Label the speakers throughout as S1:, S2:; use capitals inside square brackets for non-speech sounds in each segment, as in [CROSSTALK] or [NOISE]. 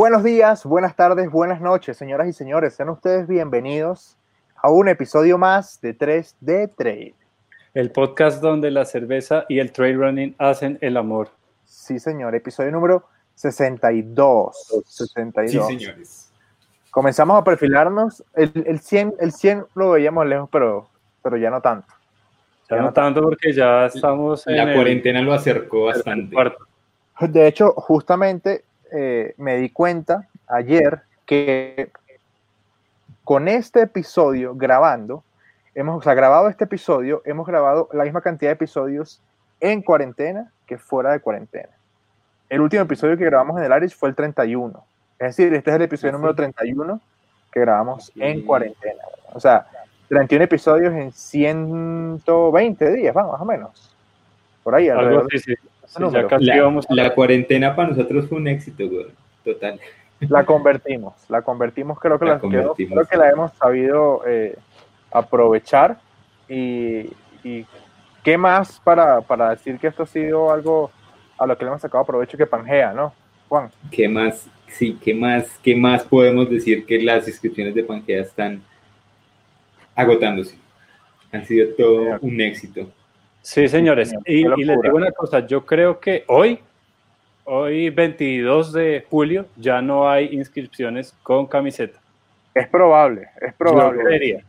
S1: Buenos días, buenas tardes, buenas noches, señoras y señores. Sean ustedes bienvenidos a un episodio más de 3D Trade.
S2: El podcast donde la cerveza y el trail running hacen el amor.
S1: Sí, señor. Episodio número 62. 62.
S3: Sí, señores.
S1: Comenzamos a perfilarnos. El, el 100, el 100 lo veíamos lejos, pero, pero ya no tanto.
S2: Ya no tanto porque ya estamos en
S3: La
S2: el-
S3: cuarentena lo acercó bastante.
S1: De hecho, justamente eh, me di cuenta ayer que con este episodio grabando, hemos o sea, grabado este episodio, hemos grabado la misma cantidad de episodios en cuarentena que fuera de cuarentena. El último episodio que grabamos en el Irish fue el 31. Es decir, este es el episodio
S3: Ah,
S1: número
S3: sí.
S1: 31 que grabamos en cuarentena. O sea, 31 episodios en 120 días, vamos, más o menos. Por ahí,
S2: Algo
S1: alrededor
S2: sí. Sí,
S1: número.
S2: ya casi
S3: La,
S2: vamos a-
S3: la cuarentena para nosotros fue un éxito, güey. Total.
S1: La convertimos, la convertimos, creo que
S3: La
S1: la, quedó-
S3: convertimos.
S1: creo que la hemos sabido eh, aprovechar y, y qué más para, para decir que esto ha sido algo a lo que le hemos sacado provecho que Pangea, ¿no? Juan,
S3: ¿Qué más? Sí, ¿qué más? ¿Qué más podemos decir que las inscripciones de Pangea están agotándose? Han sido todo un éxito.
S2: Sí, señores.
S1: señor.
S2: Y, les digo una cosa, yo creo que hoy, hoy 22 de julio, ya no hay inscripciones con camiseta.
S1: es probable, es probable.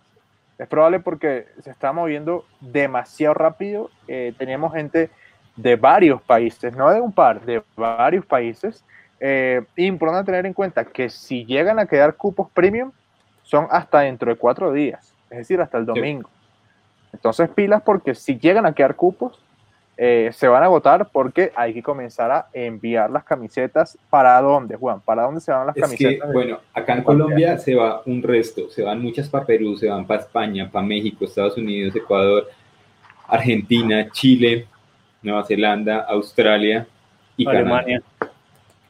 S1: Es probable porque se está moviendo demasiado rápido. Eh, teníamos gente de varios países, no de un par, de varios países. Eh, importante tener en cuenta que si llegan a quedar cupos premium, son hasta dentro de cuatro días, es decir, hasta el domingo. Entonces, pilas porque si llegan a quedar cupos, eh, se van a agotar porque hay que comenzar a enviar las camisetas. ¿Para dónde, Juan? ¿Para dónde se van las
S3: Es
S1: camisetas?
S3: bueno, acá en Colombia se va un resto, se van muchas para Perú, se van para España, para México, Estados Unidos, Ecuador, Argentina, Chile, Nueva Zelanda, Australia y Canadá.
S2: Alemania.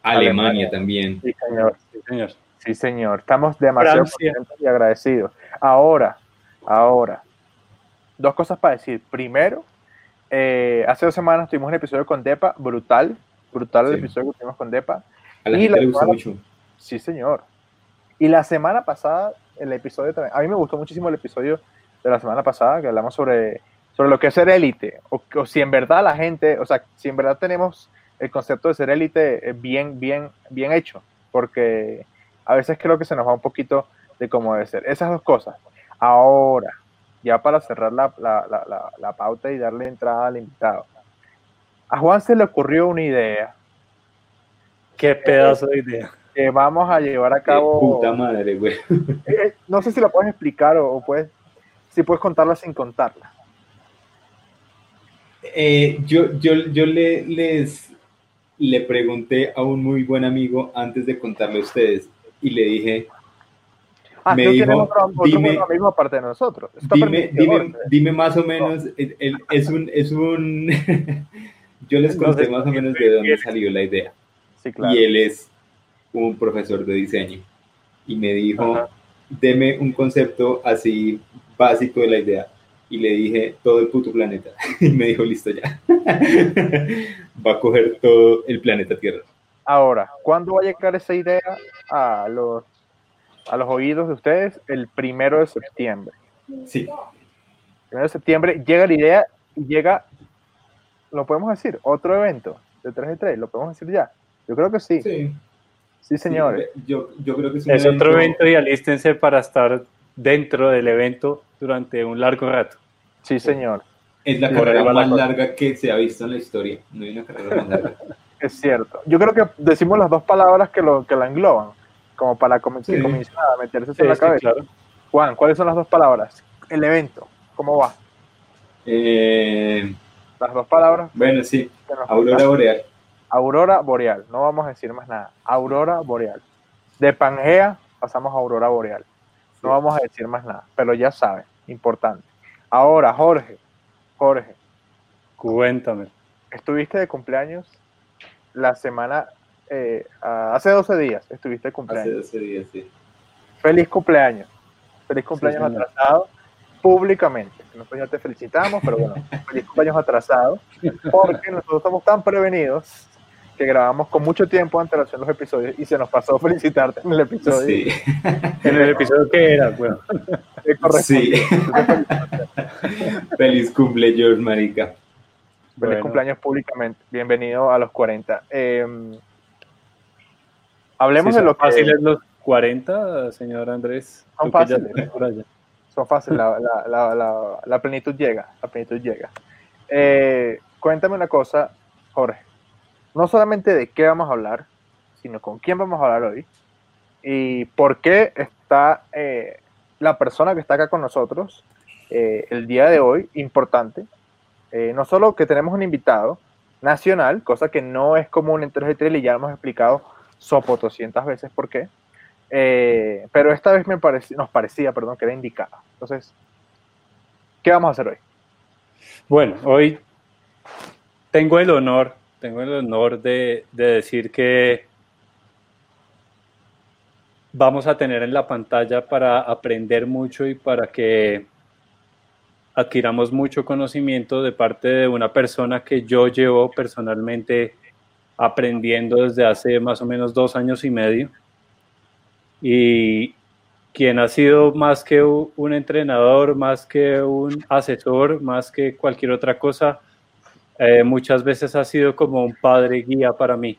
S3: Alemania,
S1: Alemania.
S3: también.
S1: Sí, señor.
S2: Sí, señor.
S1: Sí, señor. Estamos demasiado contentos y agradecidos. Ahora, ahora, dos cosas para decir. Primero, eh, hace dos semanas tuvimos un episodio con Depa, brutal, brutal el
S3: Sí.
S1: episodio que tuvimos con Depa.
S3: A la
S1: Y
S3: gente
S1: la
S3: le gusta
S1: semana-
S3: mucho.
S1: Sí, señor. Y la semana pasada, el episodio también, a mí me gustó muchísimo el episodio de la semana pasada, que hablamos sobre, sobre lo que es ser élite, o, o si en verdad la gente, o sea, si en verdad tenemos el concepto de ser élite eh, bien, bien, bien hecho, porque a veces creo que se nos va un poquito de cómo debe ser. Esas dos cosas. Ahora, ya para cerrar la, la- la- la- la pauta y darle entrada al invitado. A Juan se le ocurrió una idea
S2: Qué pedazo de idea.
S1: que vamos a llevar a
S3: Qué
S1: cabo.
S3: puta madre, güey.
S1: Eh, no sé si la puedes explicar o, o puedes, si puedes contarla sin contarla.
S3: Eh, yo yo, yo le, les le pregunté a un muy buen amigo antes de contarle a ustedes y le dije,
S1: Ah,
S3: Me dijo,
S1: otro, otro
S3: dime-
S1: buen amigo aparte de nosotros.
S3: Dime, dime, dime más o menos, el- el- es un, es un, [LAUGHS] yo les
S2: No
S3: conté
S2: sé,
S3: más o menos de dónde salió la idea.
S1: Sí, claro.
S3: Y él es un profesor de diseño. Y me dijo,
S2: Ajá.
S3: deme un concepto así básico de la idea. Y le dije, todo el puto planeta. [LAUGHS] Y me dijo, listo ya. [LAUGHS] Va a coger todo el planeta Tierra.
S1: Ahora, ¿cuándo va a llegar esa idea a los, a los oídos de ustedes? El primero de septiembre.
S3: Sí,
S1: Primero de septiembre llega la idea y llega, lo podemos decir, otro evento de 3 de 3, lo podemos decir ya. Yo creo que sí, sí,
S3: sí.
S1: señores.
S3: Sí, yo, yo creo que es un
S2: Es otro evento y alístense para estar dentro del evento durante un largo rato.
S1: Sí, señor.
S3: Es la
S1: ahí
S3: carrera
S1: la
S3: más
S1: cosa.
S3: larga que se ha visto en la historia. No hay una carrera más larga. [LAUGHS]
S1: Es cierto. Yo creo que decimos las dos palabras que lo que la engloban, como para comen- que comiencen a meterse en la cabeza.
S2: claro.
S1: Juan, ¿cuáles son las dos palabras? El evento, ¿cómo va?
S3: Eh,
S1: Las dos palabras.
S3: bueno, sí. Aurora. Boreal.
S1: Aurora boreal, no vamos a decir más nada. Aurora boreal. De Pangea pasamos a Aurora boreal. No
S3: Sí.
S1: vamos a decir más nada, pero ya saben, importante. Ahora, Jorge, Jorge,
S2: Cuéntame.
S1: estuviste de cumpleaños la semana, eh, hace 12 días estuviste de
S3: Hace
S1: cumpleaños.
S3: 12 días, sí.
S1: Feliz cumpleaños. Feliz cumpleaños
S2: señor.
S1: atrasado públicamente. Nosotros ya te felicitamos, pero bueno, [LAUGHS] feliz cumpleaños atrasado, porque nosotros estamos tan prevenidos que grabamos con mucho tiempo antelación los episodios y se nos pasó felicitarte en el episodio.
S3: Sí.
S2: En el episodio que era, bueno. [LAUGHS]
S3: Sí. [LAUGHS] Feliz cumple, George Marica.
S1: Feliz
S2: Bueno.
S1: cumpleaños públicamente. Bienvenido a los 40. Eh, hablemos
S2: Sí,
S1: de lo que
S2: fáciles los 40, señor Andrés.
S1: Son fáciles. son fáciles. La, la- la- la- plenitud llega. La plenitud llega. Eh, cuéntame una cosa, Jorge. No solamente de qué vamos a hablar, sino con quién vamos a hablar hoy y por qué está eh, la persona que está acá con nosotros eh, el día de hoy importante. Eh, no solo que tenemos un invitado nacional, cosa que no es común en 3 y ya hemos explicado sopo 200 veces por qué, eh, pero esta vez me pareci- nos parecía perdón, que era indicada. Entonces, ¿qué vamos a hacer hoy?
S2: Bueno, hoy tengo el honor, tengo el honor de, de decir que vamos a tener en la pantalla para aprender mucho y para que adquiramos mucho conocimiento de parte de una persona que yo llevo personalmente aprendiendo desde hace más o menos dos años y medio y quien ha sido más que un entrenador, más que un asesor, más que cualquier otra cosa, eh, muchas veces ha sido como un padre guía para mí.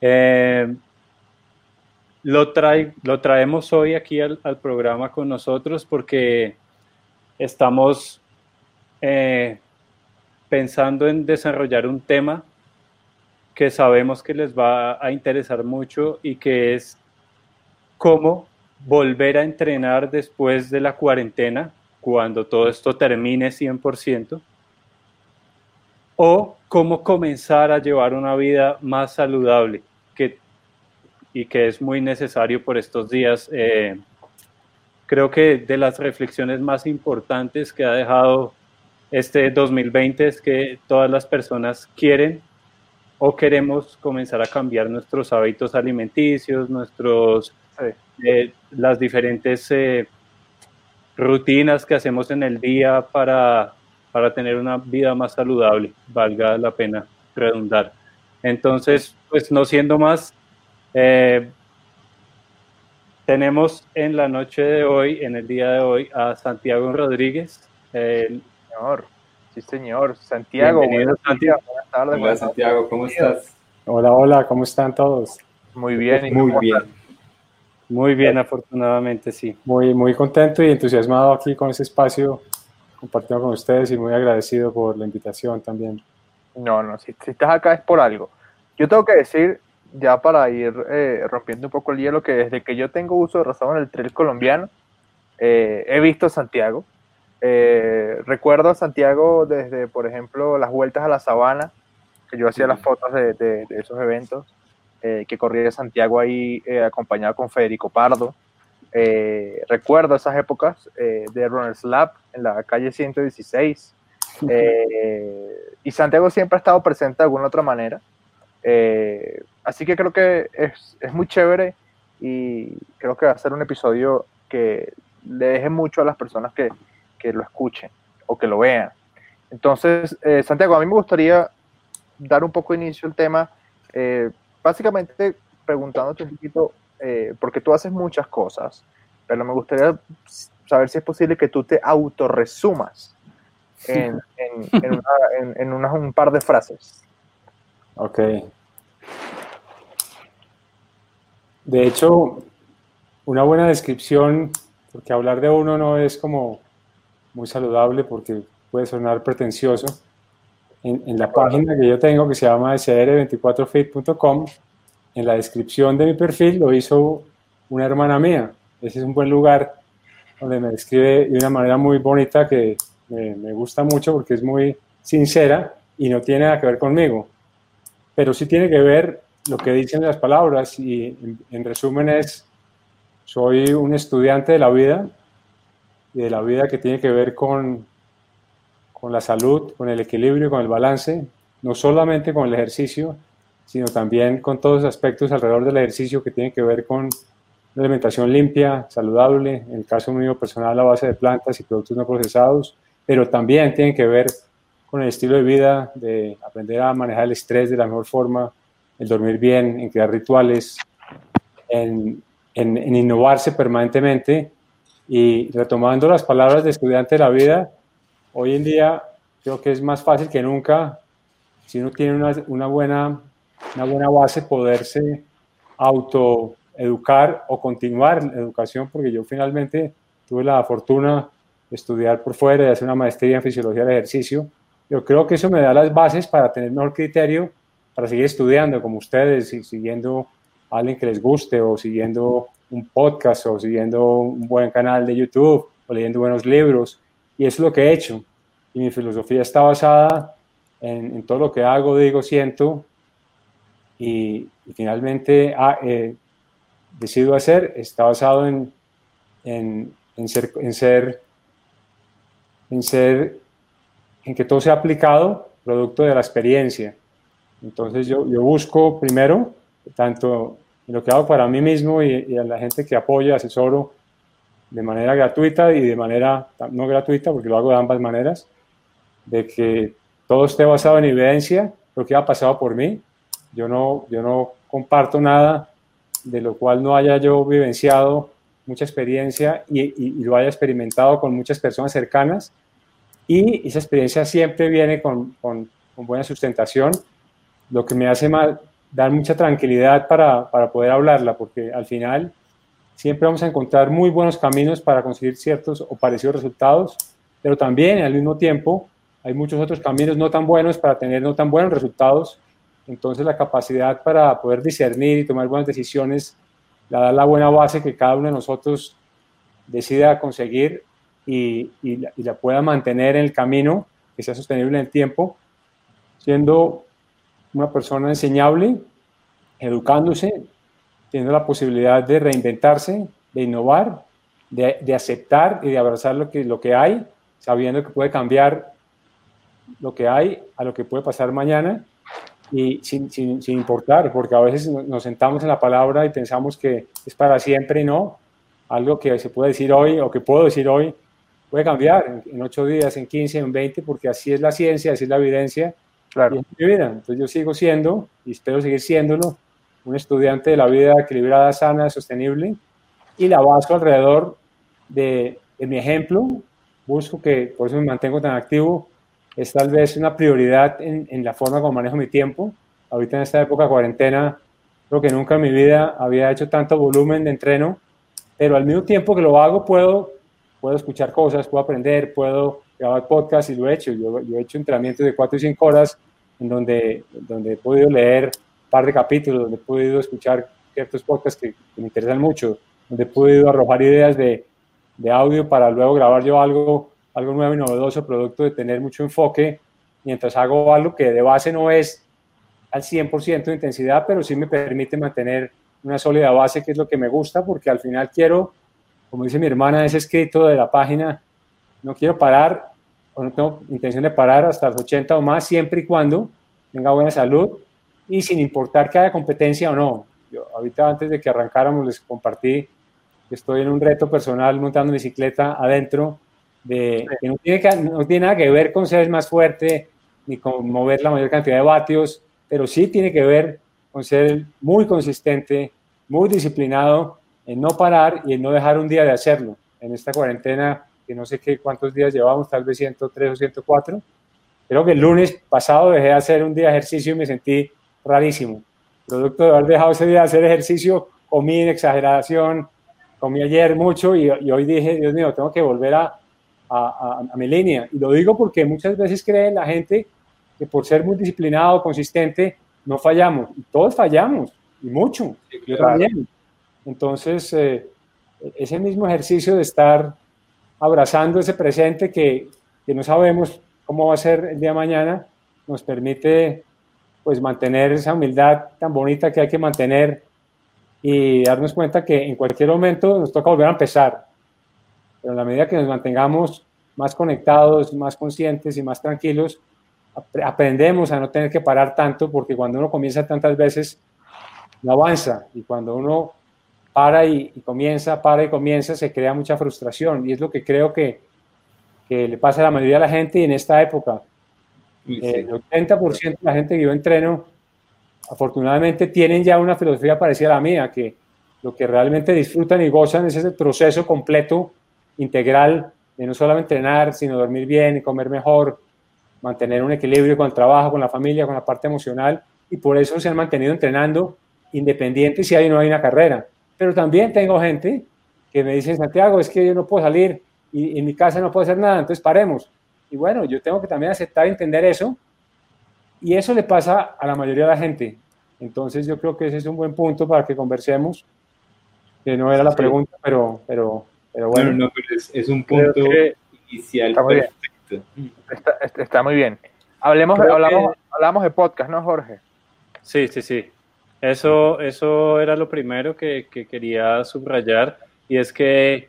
S2: Eh, lo, lo traemos hoy aquí al, al programa con nosotros porque estamos eh, pensando en desarrollar un tema que sabemos que les va a interesar mucho y que es cómo volver a entrenar después de la cuarentena, cuando todo esto termine 100%, o cómo comenzar a llevar una vida más saludable que, y que es muy necesario por estos días. Eh, creo que de las reflexiones más importantes que ha dejado este 2020 es que todas las personas quieren o queremos comenzar a cambiar nuestros hábitos alimenticios, nuestros eh, las diferentes eh, rutinas que hacemos en el día para, para tener una vida más saludable, valga la pena redundar. Entonces, pues no siendo más, eh, tenemos en la noche de hoy, en el día de hoy, a Santiago Rodríguez. Eh,
S1: Señor, sí, señor. Santiago,
S2: Bienvenido,
S1: buenas,
S2: Santiago.
S1: buenas tardes.
S3: Hola
S1: buenas
S3: Santiago, ¿cómo estás?
S4: Hola, hola, ¿cómo están todos?
S1: Muy bien. ¿y
S3: Muy bien.
S2: muy bien, afortunadamente, sí.
S4: Muy, muy contento y entusiasmado aquí con este espacio compartiendo con ustedes y muy agradecido por la invitación también.
S1: No, no, si, si estás acá es por algo. Yo tengo que decir, ya para ir eh, rompiendo un poco el hielo, que desde que yo tengo uso de razón en el trail colombiano, eh, he visto a Santiago. Eh, recuerdo a Santiago desde, por ejemplo, las vueltas a la sabana, que yo hacía las fotos de, de- de esos eventos, eh, que corría Santiago ahí eh, acompañado con Federico Pardo. Eh, recuerdo esas épocas de Runners Lab en la calle 116. Eh, y Santiago siempre ha estado presente de alguna otra manera. Así que creo que es, es muy chévere y creo que va a ser un episodio que le deje mucho a las personas que, que lo escuchen o que lo vean. Entonces, eh, Santiago, a mí me gustaría dar un poco de inicio al tema, eh, básicamente preguntándote un poquito, eh, porque tú haces muchas cosas, pero me gustaría saber si es posible que tú te autorresumas en, en, en, una- en- en unas- un par de frases.
S4: Ok. De hecho, una buena descripción, porque hablar de uno no es como muy saludable porque puede sonar pretencioso. En, en la página que yo tengo, que se llama sr24fit.com, en la descripción de mi perfil lo hizo una hermana mía. Ese es un buen lugar donde me describe de una manera muy bonita que me, me gusta mucho porque es muy sincera y no tiene nada que ver conmigo pero sí tiene que ver lo que dicen las palabras y en, en resumen es, soy un estudiante de la vida de la vida que tiene que ver con, con la salud, con el equilibrio, con el balance, no solamente con el ejercicio, sino también con todos los aspectos alrededor del ejercicio que tienen que ver con una alimentación limpia, saludable, en el caso mío personal a base de plantas y productos no procesados, pero también tienen que ver con el estilo de vida, de aprender a manejar el estrés de la mejor forma, el dormir bien, en crear rituales, en, en, innovarse permanentemente. Y retomando las palabras de estudiante de la vida, hoy en día creo que es más fácil que nunca, si uno tiene una, una buena, una buena base, poderse autoeducar o continuar la educación, porque yo finalmente tuve la fortuna de estudiar por fuera y hacer una maestría en fisiología del ejercicio. Yo creo que eso me da las bases para tener mejor criterio, para seguir estudiando como ustedes y siguiendo a alguien que les guste o siguiendo un podcast o siguiendo un buen canal de YouTube o leyendo buenos libros. Y eso es lo que he hecho. Y mi filosofía está basada en, todo lo que hago, digo, siento. Y, finalmente ah, eh, decido hacer. Está basado en, en, en, ser, en ser en ser, en que todo sea aplicado producto de la experiencia. Entonces yo, yo busco primero, tanto en lo que hago para mí mismo y, a la gente que apoya, asesoro de manera gratuita y de manera no gratuita, porque lo hago de ambas maneras, de que todo esté basado en evidencia, lo que ha pasado por mí. Yo no, yo no comparto nada de lo cual no haya yo vivenciado mucha experiencia y, lo haya experimentado con muchas personas cercanas. Y esa experiencia siempre viene con, con, buena sustentación, lo que me hace más, dar mucha tranquilidad para, para, poder hablarla, porque al final siempre vamos a encontrar muy buenos caminos para conseguir ciertos o parecidos resultados, pero también al mismo tiempo hay muchos otros caminos no tan buenos para tener no tan buenos resultados. Entonces la capacidad para poder discernir y tomar buenas decisiones la da la buena base que cada uno de nosotros decida conseguir y, la, pueda mantener en el camino, que sea sostenible en el tiempo, siendo una persona enseñable, educándose, teniendo la posibilidad de reinventarse, de innovar, de, aceptar y de abrazar lo que, lo que hay, sabiendo que puede cambiar lo que hay a lo que puede pasar mañana y sin, sin, sin, importar, porque a veces nos sentamos en la palabra y pensamos que es para siempre no. Algo que se puede decir hoy o que puedo decir hoy puede cambiar en, ocho días, en 15, en 20, porque así es la ciencia, así es la evidencia. Claro. mi vida. Entonces yo sigo siendo, y espero seguir siéndolo, un estudiante de la vida equilibrada, sana, sostenible, y la baso alrededor de, de mi ejemplo. Busco que, por eso me mantengo tan activo, es tal vez una prioridad en, en, la forma como manejo mi tiempo. Ahorita en esta época de cuarentena, creo que nunca en mi vida había hecho tanto volumen de entreno, pero al mismo tiempo que lo hago puedo, puedo escuchar cosas, puedo aprender, puedo grabar podcast y lo he hecho. Yo, yo he hecho entrenamientos de 4 y 5 horas en donde, donde he podido leer un par de capítulos, donde he podido escuchar ciertos podcasts que, que me interesan mucho, donde he podido arrojar ideas de, de audio para luego grabar yo algo algo nuevo y novedoso, producto de tener mucho enfoque, mientras hago algo que de base no es al 100% de intensidad, pero sí me permite mantener una sólida base, que es lo que me gusta, porque al final quiero, como dice mi hermana, ese escrito de la página, no quiero parar, o no tengo intención de parar hasta los 80 o más, siempre y cuando tenga buena salud y sin importar que haya competencia o no. Yo ahorita antes de que arrancáramos les compartí que estoy en un reto personal montando bicicleta adentro de, que no tiene, no tiene nada que ver con ser más fuerte ni con mover la mayor cantidad de vatios, pero sí tiene que ver con ser muy consistente, muy disciplinado en no parar y en no dejar un día de hacerlo. En esta cuarentena, que no sé qué cuántos días llevamos, tal vez 103 o 104, creo que el lunes pasado dejé de hacer un día de ejercicio y me sentí rarísimo. Producto de haber dejado ese día de hacer ejercicio, comí en exageración, comí ayer mucho y, y hoy dije, Dios mío, tengo que volver a, a, mi línea. Y lo digo porque muchas veces cree la gente que por ser muy disciplinado, consistente, no fallamos. Y todos fallamos, y mucho. Yo también. Entonces, eh, ese mismo ejercicio de estar abrazando ese presente que, que, no sabemos cómo va a ser el día de mañana, nos permite pues mantener esa humildad tan bonita que hay que mantener y darnos cuenta que en cualquier momento nos toca volver a empezar pero en la medida que nos mantengamos más conectados, más conscientes y más tranquilos, aprendemos a no tener que parar tanto, porque cuando uno comienza tantas veces, no avanza. Y cuando uno para y, comienza, para y comienza, se crea mucha frustración. Y es lo que creo que, que le pasa a la mayoría de la gente y en esta época. El 80% de la gente que yo entreno afortunadamente tienen ya una filosofía parecida a la mía, que lo que realmente disfrutan y gozan es ese proceso completo, integral, de no solamente entrenar, sino dormir bien y comer mejor, mantener un equilibrio con el trabajo, con la familia, con la parte emocional, y por eso se han mantenido entrenando independientes si hay o no hay una carrera. Pero también tengo gente que me dice, Santiago, es que yo no puedo salir y en mi casa no puedo hacer nada, entonces paremos. Y bueno, yo tengo que también aceptar y entender eso. Y eso le pasa a la mayoría de la gente. Entonces yo creo que ese es un buen punto para que conversemos, que no era la pregunta, pero, pero, pero bueno.
S3: no, pero es, un punto inicial
S1: está muy perfecto. Bien. Está, muy bien. Hablemos, hablamos, hablamos de podcast, ¿no, Jorge?
S2: Sí, sí, sí. Eso, eso era lo primero que, que quería subrayar y es que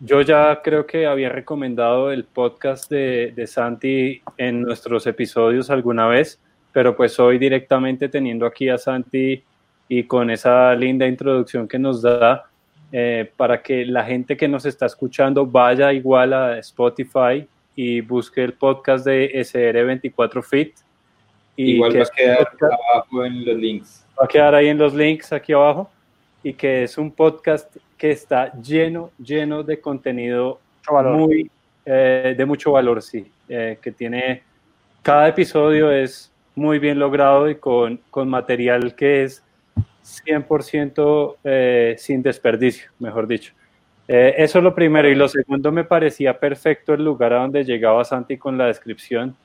S2: yo ya creo que había recomendado el podcast de, de, Santi en nuestros episodios alguna vez, pero pues hoy directamente teniendo aquí a Santi y con esa linda introducción que nos da, eh, para que la gente que nos está escuchando vaya igual a Spotify y busque el podcast de SR24 Fit.
S3: Y igual va a quedar abajo en los links.
S2: Va a quedar ahí en los links aquí abajo y que es un podcast que está lleno, lleno de contenido muy, eh, de mucho valor, sí, eh, que tiene, cada episodio es muy bien logrado y con, con material que es 100% eh, sin desperdicio, mejor dicho. eso es lo primero. Y lo segundo, me parecía perfecto el lugar a donde llegaba Santi con la descripción.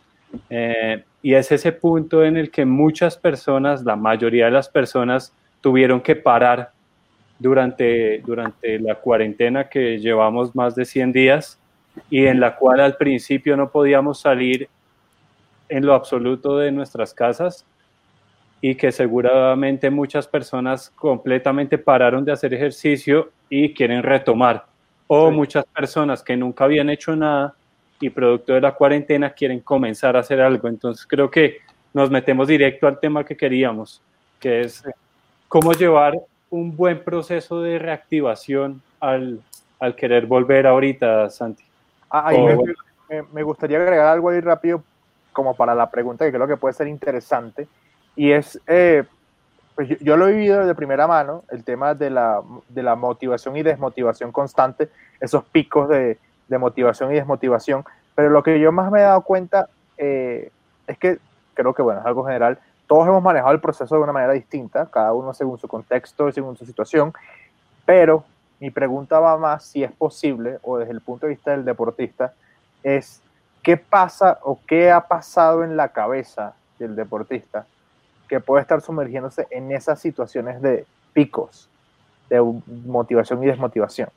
S2: Y es ese punto en el que muchas personas, la mayoría de las personas, tuvieron que parar durante, durante la cuarentena que llevamos más de 100 días y en la cual al principio no podíamos salir en lo absoluto de nuestras casas y que seguramente muchas personas completamente pararon de hacer ejercicio y quieren retomar. O muchas personas que nunca habían hecho nada y producto de la cuarentena quieren comenzar a hacer algo. Entonces creo que nos metemos directo al tema que queríamos, que es cómo llevar un buen proceso de reactivación al, al querer volver ahorita, Santi.
S1: Ah, me, gustaría agregar algo ahí rápido como para la pregunta que creo que puede ser interesante y es, eh, pues yo, lo he vivido de primera mano, el tema de la, de la motivación y desmotivación constante, esos picos de, de, motivación y desmotivación, pero lo que yo más me he dado cuenta eh, es que creo que, bueno, es algo general, todos hemos manejado el proceso de una manera distinta, cada uno según su contexto, según su situación, pero mi pregunta va más si es posible, o desde el punto de vista del deportista, es qué pasa o qué ha pasado en la cabeza del deportista que puede estar sumergiéndose en esas situaciones de picos de motivación y desmotivación.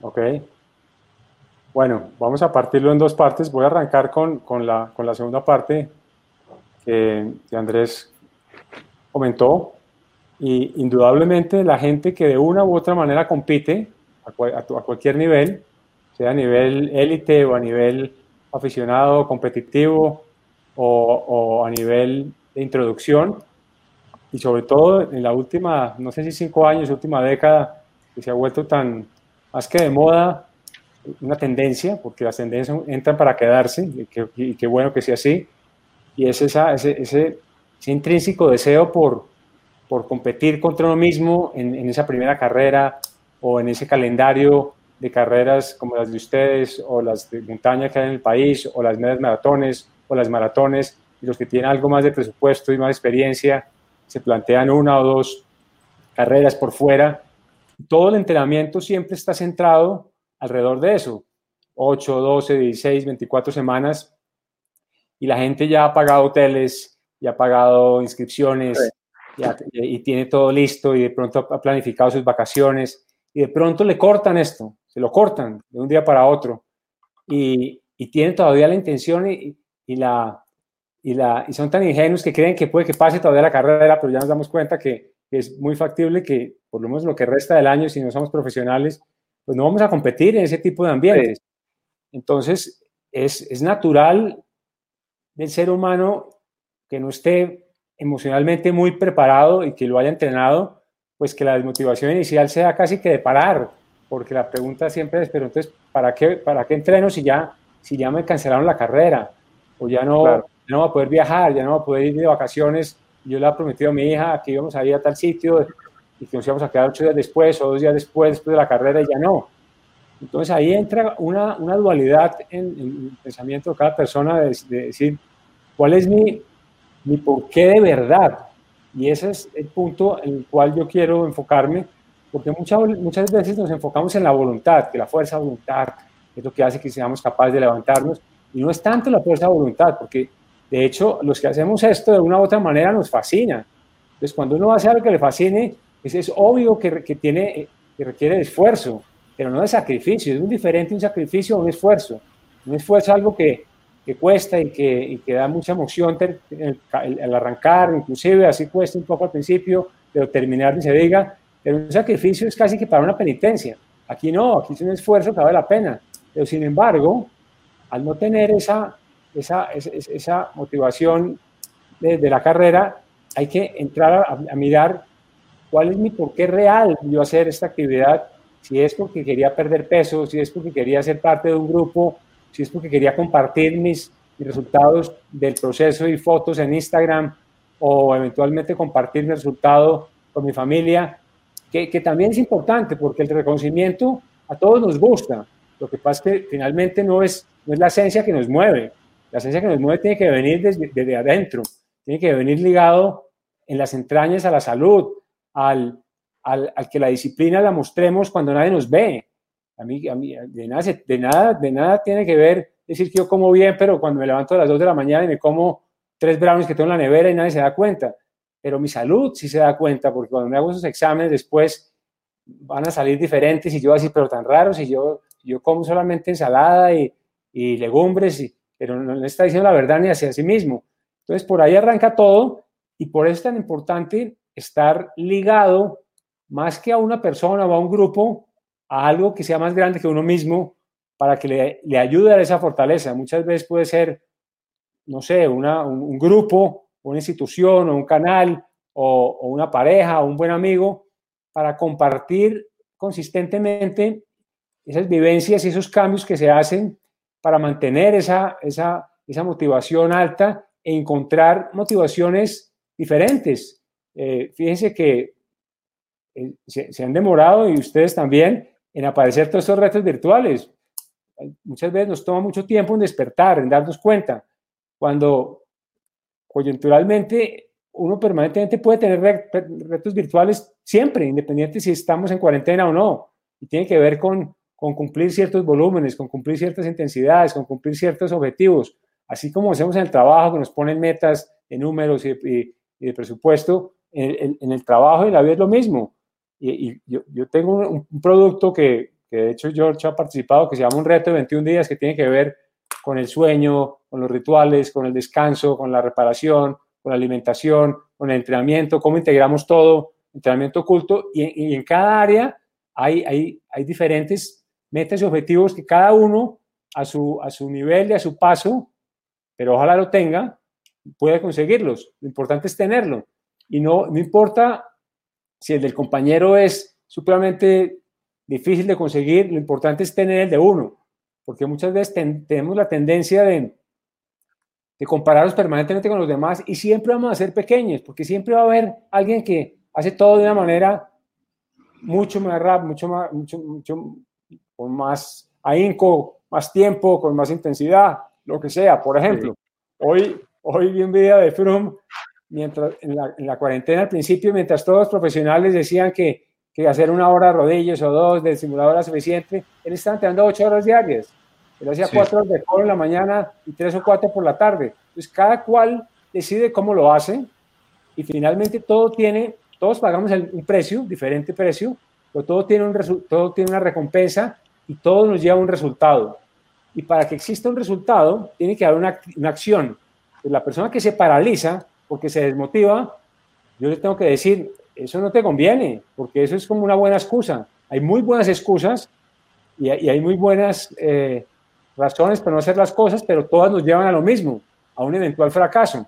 S4: Ok. Bueno, vamos a partirlo en dos partes. Voy a arrancar con, con, la, con la segunda parte que, Andrés comentó. Y indudablemente la gente que de una u otra manera compite a, cualquier nivel, sea a nivel élite o a nivel aficionado, competitivo o, a nivel de introducción, y sobre todo en la última, no sé si cinco años, última década, que se ha vuelto tan más que de moda, una tendencia, porque las tendencias entran para quedarse, y qué bueno que sea así, y es esa, ese, ese, intrínseco deseo por, por competir contra uno mismo en, en, esa primera carrera o en ese calendario de carreras como las de ustedes o las de montaña que hay en el país o las medias maratones o las maratones y los que tienen algo más de presupuesto y más experiencia se plantean una o dos carreras por fuera. Todo el entrenamiento siempre está centrado alrededor de eso, 8, 12, 16, 24 semanas. Y la gente ya ha pagado hoteles, ya ha pagado inscripciones y tiene todo listo y de pronto ha planificado sus vacaciones. Y de pronto le cortan esto, se lo cortan de un día para otro. Y, y tienen todavía la intención y, y la, y, la, y son tan ingenuos que creen que puede que pase todavía la carrera, pero ya nos damos cuenta que, es muy factible que por lo menos lo que resta del año, si no somos profesionales, pues no vamos a competir en ese tipo de ambientes. Entonces, es, es natural del ser humano que no esté emocionalmente muy preparado y que lo haya entrenado, pues que la desmotivación inicial sea casi que de parar, porque la pregunta siempre es, pero entonces, ¿para qué, para qué entreno si ya, si ya me cancelaron la carrera? O ya no, no va a poder viajar, ya no va a poder ir de vacaciones. Yo le he prometido a mi hija que íbamos a ir a tal sitio y que nos íbamos a quedar ocho días después o dos días después, después de la carrera y ya no. Entonces ahí entra una, una dualidad en, el pensamiento de cada persona de, decir, ¿cuál es mi, mi por qué de verdad? Y ese es el punto en el cual yo quiero enfocarme, porque muchas, muchas veces nos enfocamos en la voluntad, que la fuerza de voluntad es lo que hace que seamos capaces de levantarnos, y no es tanto la fuerza de voluntad, porque de hecho los que hacemos esto de una u otra manera nos fascina. Entonces cuando uno hace algo que le fascine, es, es obvio que, que, tiene, que requiere esfuerzo, pero no de sacrificio, es muy diferente un sacrificio a un esfuerzo. Un esfuerzo es algo que, que cuesta y que, y que, da mucha emoción al arrancar, inclusive así cuesta un poco al principio, pero terminar ni se diga, pero un sacrificio es casi que para una penitencia. Aquí no, aquí es un esfuerzo que vale la pena, pero sin embargo, al no tener esa, esa, esa, motivación de, de, la carrera, hay que entrar a, a mirar cuál es mi porqué real yo hacer esta actividad si es porque quería perder peso, si es porque quería ser parte de un grupo, si es porque quería compartir mis, resultados del proceso y fotos en Instagram o eventualmente compartir mi resultado con mi familia, que, que, también es importante porque el reconocimiento a todos nos gusta. Lo que pasa es que finalmente no es, no es la esencia que nos mueve. La esencia que nos mueve tiene que venir desde, desde adentro, tiene que venir ligado en las entrañas a la salud, al, al, que la disciplina la mostremos cuando nadie nos ve. A mí, a mí de, nada, de, nada, de nada tiene que ver decir que yo como bien, pero cuando me levanto a las 2 de la mañana y me como tres brownies que tengo en la nevera y nadie se da cuenta. Pero mi salud sí se da cuenta, porque cuando me hago esos exámenes después van a salir diferentes y yo voy a decir, pero tan raro, si yo, yo como solamente ensalada y, y legumbres, y, pero no le está diciendo la verdad ni hacia sí mismo. Entonces, por ahí arranca todo y por eso es tan importante estar ligado más que a una persona o a un grupo, a algo que sea más grande que uno mismo para que le, ayude a esa fortaleza. Muchas veces puede ser, no sé, una, un, grupo, una institución o un canal o, o, una pareja o un buen amigo para compartir consistentemente esas vivencias y esos cambios que se hacen para mantener esa, esa, esa motivación alta e encontrar motivaciones diferentes. Eh, fíjense que eh, se, han demorado y ustedes también en aparecer todos estos retos virtuales. Muchas veces nos toma mucho tiempo en despertar, en darnos cuenta, cuando coyunturalmente uno permanentemente puede tener retos virtuales siempre, independiente si estamos en cuarentena o no, y tiene que ver con, con cumplir ciertos volúmenes, con cumplir ciertas intensidades, con cumplir ciertos objetivos, así como hacemos en el trabajo, que nos ponen metas de números y, y de presupuesto, en, en, el trabajo y la vida es lo mismo y, yo, yo, tengo un, producto que, que, de hecho George ha participado, que se llama un reto de 21 días, que tiene que ver con el sueño, con los rituales, con el descanso, con la reparación, con la alimentación, con el entrenamiento, cómo integramos todo, entrenamiento oculto, y, y en cada área hay, hay, hay, diferentes metas y objetivos que cada uno a su, a su nivel y a su paso, pero ojalá lo tenga, puede conseguirlos. Lo importante es tenerlo. Y no, no importa si el del compañero es supremamente difícil de conseguir, lo importante es tener el de uno, porque muchas veces tenemos la tendencia de, de compararnos permanentemente con los demás y siempre vamos a ser pequeños, porque siempre va a haber alguien que hace todo de una manera mucho más rápida, mucho más, mucho, mucho, con más ahínco, más tiempo, con más intensidad, lo que sea. Por ejemplo, hoy, hoy vi un video de Froome mientras, en, la, cuarentena al principio, mientras todos los profesionales decían que, que hacer una hora de rodillas o dos del simulador era suficiente, él estaba entrenando ocho horas diarias. Él hacía cuatro horas de coro en la mañana y tres o cuatro por la tarde. Entonces, cada cual decide cómo lo hace y finalmente todo tiene, todos pagamos un precio, diferente precio, pero todo tiene, un todo tiene una recompensa y todo nos lleva a un resultado. Y para que exista un resultado, tiene que haber una, una acción. Pues la persona que se paraliza porque se desmotiva, yo le tengo que decir, eso no te conviene, porque eso es como una buena excusa. Hay muy buenas excusas y, hay muy buenas eh, razones para no hacer las cosas, pero todas nos llevan a lo mismo, a un eventual fracaso.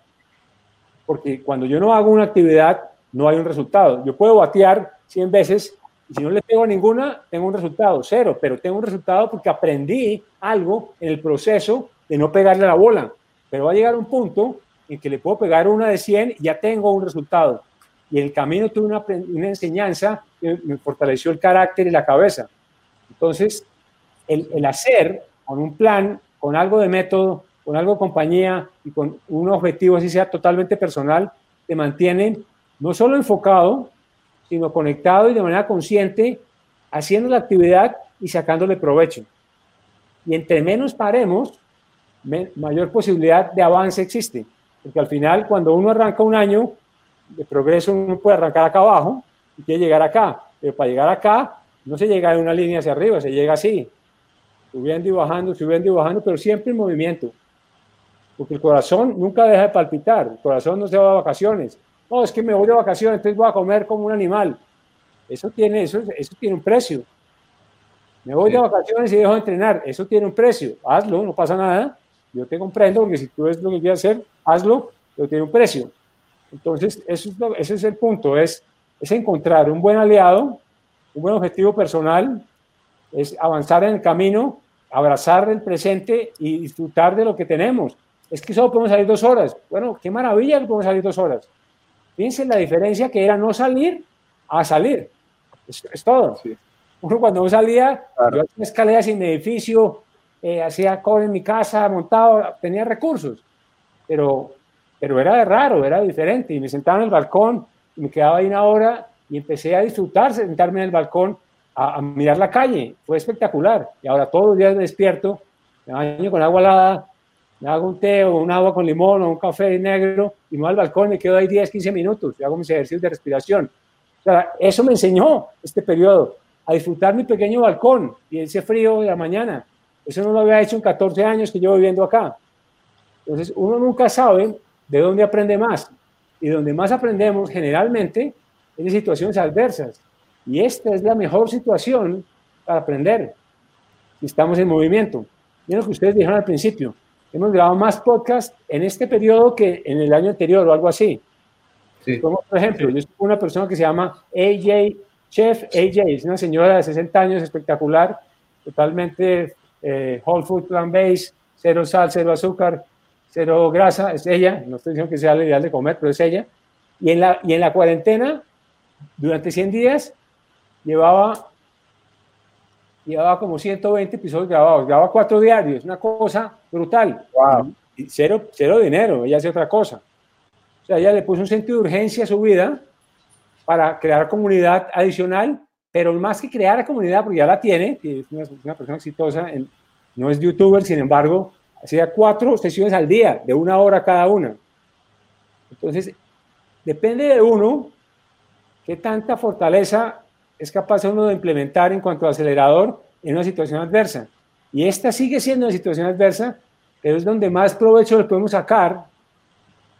S4: Porque cuando yo no hago una actividad, no hay un resultado. Yo puedo batear 100 veces y si no le pego ninguna, tengo un resultado, cero, pero tengo un resultado porque aprendí algo en el proceso de no pegarle la bola. pero va a llegar un punto en que le puedo pegar una de 100 y ya tengo un resultado. Y en el camino tuve una, una enseñanza que me fortaleció el carácter y la cabeza. Entonces, el, el hacer con un plan, con algo de método, con algo de compañía y con un objetivo así sea totalmente personal, te mantiene no solo enfocado, sino conectado y de manera consciente, haciendo la actividad y sacándole provecho. Y entre menos paremos, mayor posibilidad de avance existe. Porque al final, cuando uno arranca un año de progreso, uno puede arrancar acá abajo y quiere llegar acá. Pero para llegar acá, no se llega de una línea hacia arriba, se llega así, subiendo y bajando, subiendo y bajando, pero siempre en movimiento. Porque el corazón nunca deja de palpitar, el corazón no se va de vacaciones. No, es que me voy de vacaciones, entonces voy a comer como un animal. Eso tiene, eso, eso tiene un precio. Me voy de vacaciones y dejo de entrenar, eso tiene un precio. Hazlo, no pasa nada. Yo te comprendo, porque si tú ves lo que quieres hacer, hazlo, pero tiene un precio. Entonces, eso es ese es el punto, es, es encontrar un buen aliado, un buen objetivo personal, es avanzar en el camino, abrazar el presente y disfrutar de lo que tenemos. Es que solo podemos salir dos horas. Bueno, qué maravilla que podemos salir dos horas. Fíjense la diferencia que era no salir a salir. Es, todo. Uno cuando no salía, yo hacía escaleras en mi edificio, eh, hacía cobre en mi casa, montado, tenía recursos. Pero, pero era raro, era diferente. Y me sentaba en el balcón y me quedaba ahí una hora y empecé a disfrutar, sentarme en el balcón a, mirar la calle. Fue espectacular. Y ahora todos los días me despierto, me baño con agua helada, me hago un té o un agua con limón o un café negro y me voy al balcón, me quedo ahí 10, 15 minutos y hago mis ejercicios de respiración. O sea, eso me enseñó este periodo, a disfrutar mi pequeño balcón y ese frío de la mañana. Eso no lo había hecho en 14 años que llevo viviendo acá. Entonces, uno nunca sabe de dónde aprende más. Y donde más aprendemos generalmente es de situaciones adversas. Y esta es la mejor situación para aprender. Estamos en movimiento. Miren lo que ustedes dijeron al principio. Hemos grabado más podcasts en este periodo que en el año anterior o algo así. Sí. Como por ejemplo, yo soy una persona que se llama AJ, Chef AJ, es una señora de 60 años espectacular, totalmente eh, whole food plant-based, cero sal, cero azúcar, cero grasa, es ella, no estoy diciendo que sea lo ideal de comer, pero es ella. Y en la, y en la cuarentena, durante 100 días, llevaba, llevaba como 120 episodios grabados, grababa cuatro diarios, una cosa brutal.
S1: Wow.
S4: Y cero, cero dinero, ella hace otra cosa. O sea, ella le puso un sentido de urgencia a su vida para crear comunidad adicional, pero más que crear comunidad, porque ya la tiene, es una, persona exitosa, no es youtuber, sin embargo, hacía cuatro sesiones al día, de una hora cada una. Entonces, depende de uno qué tanta fortaleza es capaz uno de implementar en cuanto a acelerador en una situación adversa. Y esta sigue siendo una situación adversa, pero es donde más provecho le podemos sacar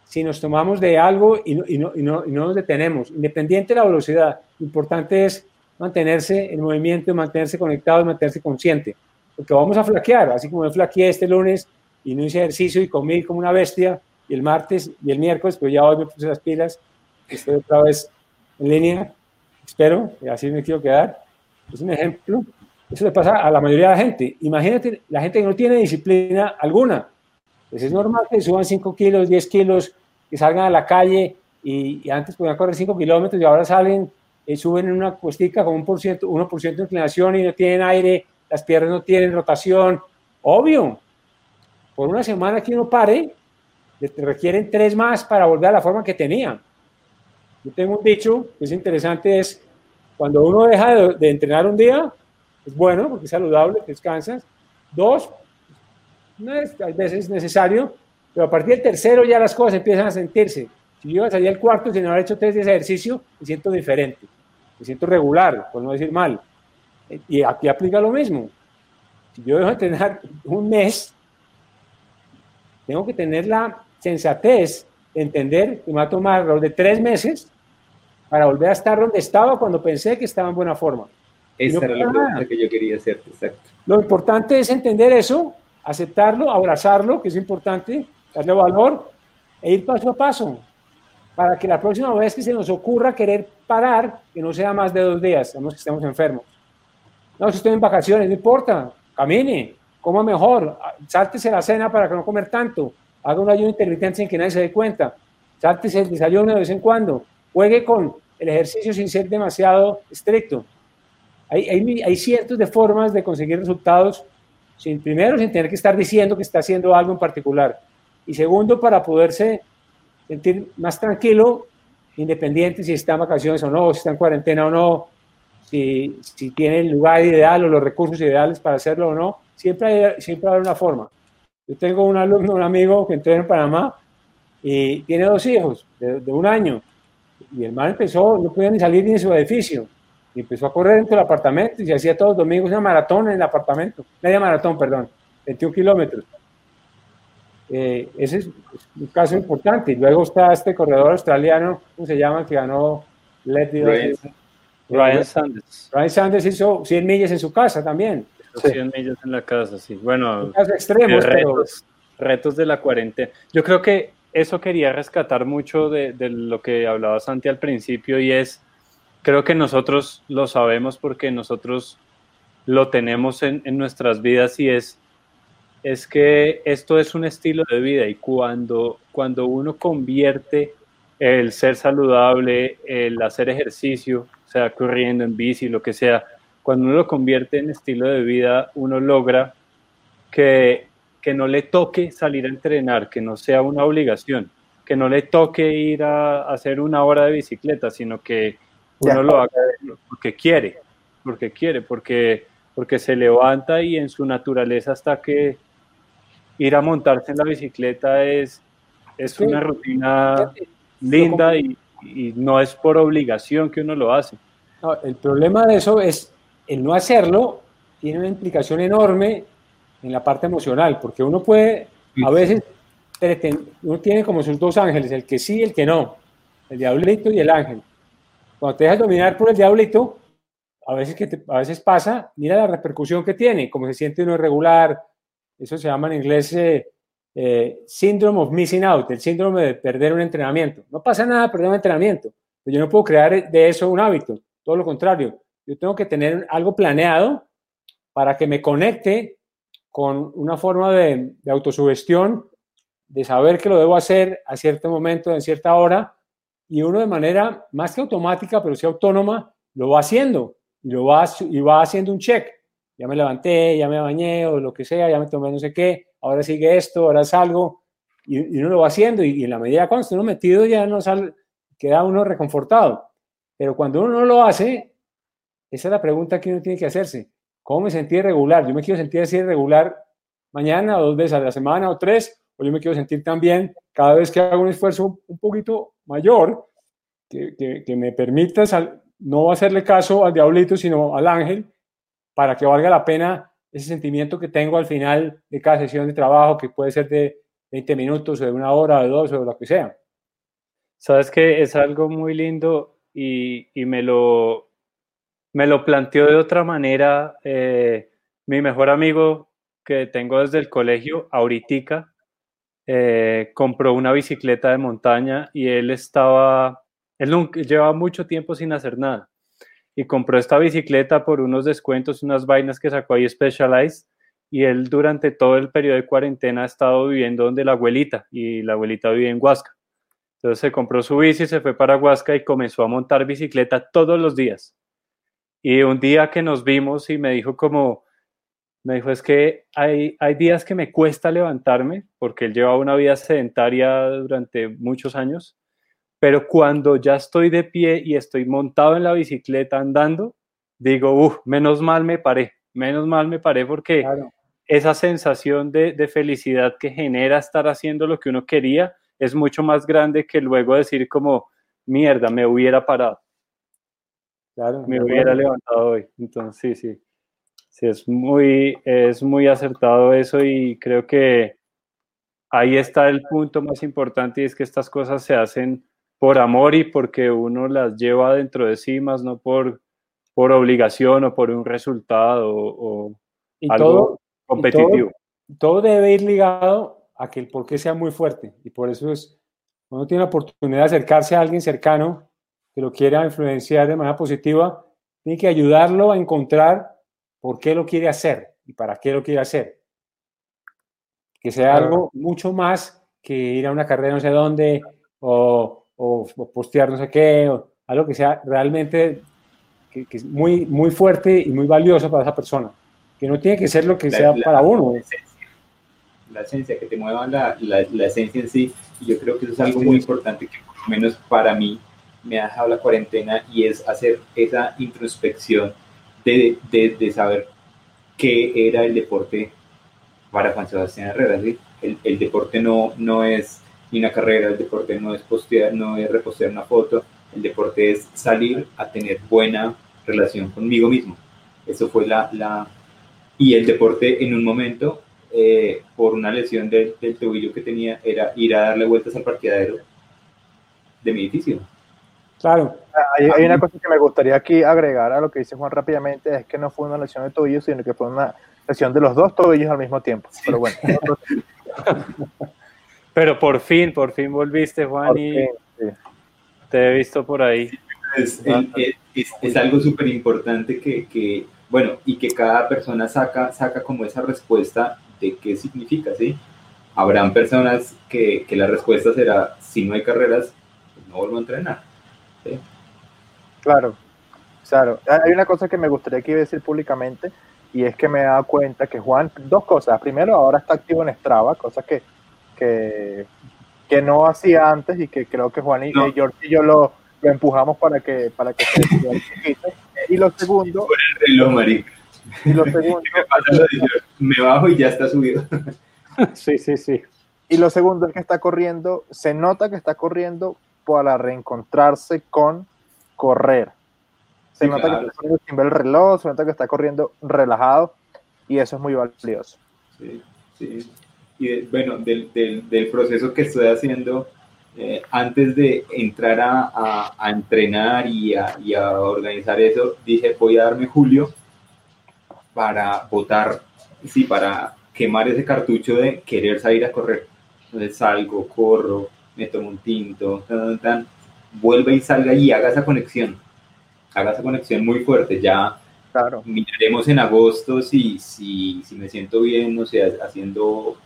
S4: si nos tomamos de algo y no, y no, y no, y no nos detenemos. Independiente de la velocidad, lo importante es mantenerse en movimiento, mantenerse conectado y mantenerse consciente. Porque vamos a flaquear, así como yo flaqueé este lunes y no hice ejercicio y comí como una bestia, y el martes y el miércoles, pero ya hoy me puse las pilas, estoy otra vez en línea, espero, y así me quiero quedar. Es un ejemplo. Eso le pasa a la mayoría de la gente. Imagínate la gente que no tiene disciplina alguna. Pues es normal que suban 5 kilos, 10 kilos, que salgan a la calle y, antes podían correr 5 kilómetros y ahora salen, y eh, suben en una cuestica con un por ciento, 1% de inclinación y no tienen aire, las piernas no tienen rotación. Obvio, por una semana que uno pare, requieren tres más para volver a la forma que tenía. Yo tengo un dicho que es interesante, es cuando uno deja de, entrenar un día, es bueno porque es saludable, descansas. Dos, no es a veces necesario, pero a partir del tercero ya las cosas empiezan a sentirse. Si yo salía al cuarto sin haber hecho tres días de ejercicio, me siento diferente, me siento regular, por no decir mal. Y aquí aplica lo mismo. Si yo dejo de entrenar un mes, tengo que tener la sensatez de entender que me va a tomar los de tres meses para volver a estar donde estaba cuando pensé que estaba en buena forma.
S3: Esa era la pregunta que yo quería hacer, exacto.
S4: Lo importante es entender eso, aceptarlo, abrazarlo, que es importante, darle valor e ir paso a paso para que la próxima vez que se nos ocurra querer parar, que no sea más de dos días, sabemos que estemos enfermos. No, si estoy en vacaciones, no importa, camine, coma mejor, sáltese la cena para que no comer tanto, haga un ayuno intermitente sin que nadie se dé cuenta, sáltese el desayuno de vez en cuando, juegue con el ejercicio sin ser demasiado estricto. Hay, hay, ciertas de formas de conseguir resultados, sin, primero sin tener que estar diciendo que está haciendo algo en particular, y segundo para poderse sentir más tranquilo, independiente si está en vacaciones o no, si está en cuarentena o no, si, si tiene el lugar ideal o los recursos ideales para hacerlo o no, siempre hay, siempre hay una forma. Yo tengo un alumno, un amigo que entró en Panamá y tiene dos hijos de, de un año. Y el man empezó, no podía ni salir ni de su edificio. Y empezó a correr dentro del apartamento y se hacía todos los domingos una maratón en el apartamento. Media maratón, perdón, 21 kilómetros. Eh, ese es un caso importante. Y luego está este corredor australiano, ¿cómo se llama? Que ganó Let
S2: Ryan, Ryan Sanders.
S4: Ryan Sanders hizo 100 millas en su casa también.
S2: 100 millas en la casa, sí. Bueno,
S4: casos extremos,
S2: retos, retos de la cuarentena. Yo creo que eso quería rescatar mucho de, de, lo que hablaba Santi al principio y es, creo que nosotros lo sabemos porque nosotros lo tenemos en, en nuestras vidas y es es que esto es un estilo de vida y cuando, cuando uno convierte el ser saludable, el hacer ejercicio, sea corriendo en bici, lo que sea, cuando uno lo convierte en estilo de vida, uno logra que, que no le toque salir a entrenar, que no sea una obligación, que no le toque ir a, hacer una hora de bicicleta, sino que uno lo haga porque quiere, porque quiere, porque, porque se levanta y en su naturaleza está que ir a montarse en la bicicleta es, es sí. una rutina linda y, y, no es por obligación que uno lo hace.
S4: No, el problema de eso es el no hacerlo tiene una implicación enorme en la parte emocional, porque uno puede, a veces, uno tiene como sus dos ángeles, el que sí y el que no, el diablito y el ángel. Cuando te dejas dominar por el diablito, a veces, que te, a veces pasa, mira la repercusión que tiene, como se siente uno irregular, eso se llama en inglés eh, eh, of Missing Out, el síndrome de perder un entrenamiento. No pasa nada perder un entrenamiento, pero yo no puedo crear de eso un hábito, todo lo contrario. Yo tengo que tener algo planeado para que me conecte con una forma de, de autosugestión, de saber que lo debo hacer a cierto momento, en cierta hora, y uno de manera más que automática, pero sí autónoma, lo va haciendo y, lo va, y va haciendo un check ya me levanté, ya me bañé o lo que sea, ya me tomé no sé qué, ahora sigue esto, ahora salgo, y, y uno lo va haciendo y, en la medida cuando uno metido ya no sale, queda uno reconfortado. Pero cuando uno no lo hace, esa es la pregunta que uno tiene que hacerse. ¿Cómo me sentí irregular? Yo me quiero sentir así irregular mañana o dos veces a la semana o tres, o yo me quiero sentir también cada vez que hago un esfuerzo un poquito mayor que, que, que me permita sal, no hacerle caso al diablito, sino al ángel, para que valga la pena ese sentimiento que tengo al final de cada sesión de trabajo, que puede ser de 20 minutos o de una hora, de dos o lo que sea.
S2: Sabes que es algo muy lindo y, y me, lo, me lo planteó de otra manera eh, mi mejor amigo que tengo desde el colegio, ahorita, eh, compró una bicicleta de montaña y él estaba, él nunca, llevaba mucho tiempo sin hacer nada y compró esta bicicleta por unos descuentos, unas vainas que sacó ahí Specialized y él durante todo el periodo de cuarentena ha estado viviendo donde la abuelita y la abuelita vive en Huasca. Entonces se compró su bici, se fue para Huasca y comenzó a montar bicicleta todos los días. Y un día que nos vimos y me dijo como, me dijo, es que hay, hay días que me cuesta levantarme porque él lleva una vida sedentaria durante muchos años pero cuando ya estoy de pie y estoy montado en la bicicleta andando, digo, uff, menos mal me paré, menos mal me paré porque claro. esa sensación de, de, felicidad que genera estar haciendo lo que uno quería es mucho más grande que luego decir como, mierda, me hubiera parado. Claro, me hubiera bueno. levantado hoy. Entonces, sí, sí. Sí, es muy, es muy acertado eso y creo que ahí está el punto más importante y es que estas cosas se hacen por amor y porque uno las lleva dentro de sí, más no por, por obligación o por un resultado o,
S4: y algo todo, competitivo. Y todo, todo, debe ir ligado a que el por qué sea muy fuerte y por eso es, uno tiene la oportunidad de acercarse a alguien cercano que lo quiera influenciar de manera positiva, tiene que ayudarlo a encontrar por qué lo quiere hacer y para qué lo quiere hacer. Que sea algo mucho más que ir a una carrera no sé dónde o, o, postear no sé qué, o algo que sea realmente que, es muy, muy fuerte y muy valioso para esa persona, que no tiene que ser lo que sea para uno.
S3: La esencia, que te mueva la, la, la, esencia en sí, y yo creo que eso es algo muy importante que por lo menos para mí me ha dejado la cuarentena y es hacer esa introspección de, de, de saber qué era el deporte para Juan Sebastián Herrera. ¿sí? El, el, deporte no, no es ni una carrera, el deporte no es postear, no es repostear una foto, el deporte es salir a tener buena relación conmigo mismo. Eso fue la... la y el deporte en un momento, eh, por una lesión del, del tobillo que tenía, era ir a darle vueltas al parqueadero de mi edificio.
S4: Claro.
S1: Hay, hay, una cosa que me gustaría aquí agregar a lo que dice Juan rápidamente, es que no fue una lesión de tobillo, sino que fue una lesión de los dos tobillos al mismo tiempo. Pero bueno. [LAUGHS]
S2: Pero por fin, por fin volviste, Juan, y te he visto por ahí.
S3: Es, es, es, algo súper importante que, que, bueno, y que cada persona saca, saca como esa respuesta de qué significa, ¿sí? Habrán personas que, que la respuesta será, si no hay carreras, pues no vuelvo a entrenar. ¿sí?
S1: Claro, claro. Hay una cosa que me gustaría aquí decir públicamente, y es que me he dado cuenta que Juan, dos cosas. Primero, ahora está activo en Strava, cosa que, que, que no hacía antes y que creo que Juan y, no. George y yo lo, lo, empujamos para que, para que se. Y lo segundo...
S3: Reloj, marica.
S1: Y lo segundo... [LAUGHS]
S3: me, me bajo y ya está subido.
S4: sí, sí, sí.
S1: Y lo segundo es que está corriendo, se nota que está corriendo para reencontrarse con correr. Se sí, nota claro. que está corriendo sin ver el reloj, se nota que está corriendo relajado y eso es muy valioso.
S3: Sí, sí. Y de, bueno, del, del, del, proceso que estoy haciendo, eh, antes de entrar a, a, a entrenar y a, y a, organizar eso, dije voy a darme julio para votar, sí, para quemar ese cartucho de querer salir a correr. Entonces salgo, corro, me tomo un tinto, tan, tan, vuelve y salga y haga esa conexión haga esa conexión muy fuerte. Ya
S1: claro.
S3: miraremos en agosto si, si, si me siento bien, o sea, haciendo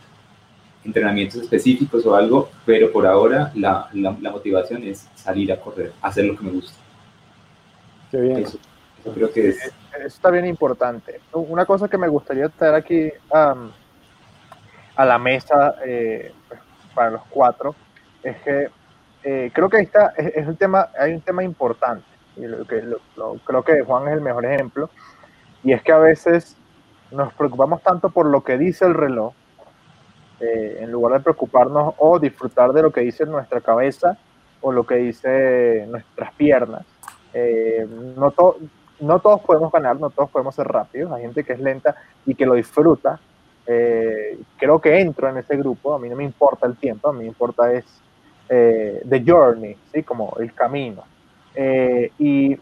S3: entrenamientos específicos o algo, pero por ahora la, la, la, motivación es salir a correr, hacer lo que me gusta.
S4: Qué bien.
S3: Eso, eso creo que es...
S1: Eso está bien importante. Una cosa que me gustaría traer aquí um, a la mesa eh, para los cuatro es que eh, creo que ahí está, es, es un tema, hay un tema importante y lo que, lo, lo, creo que Juan es el mejor ejemplo, y es que a veces nos preocupamos tanto por lo que dice el reloj, eh, en lugar de preocuparnos o disfrutar de lo que dice nuestra cabeza o lo que dice nuestras piernas. Eh, no, to no todos podemos ganar, no todos podemos ser rápidos, hay gente que es lenta y que lo disfruta. Eh, creo que entro en ese grupo, a mí no me importa el tiempo, a mí me importa es eh, the journey, ¿sí? como el camino. Y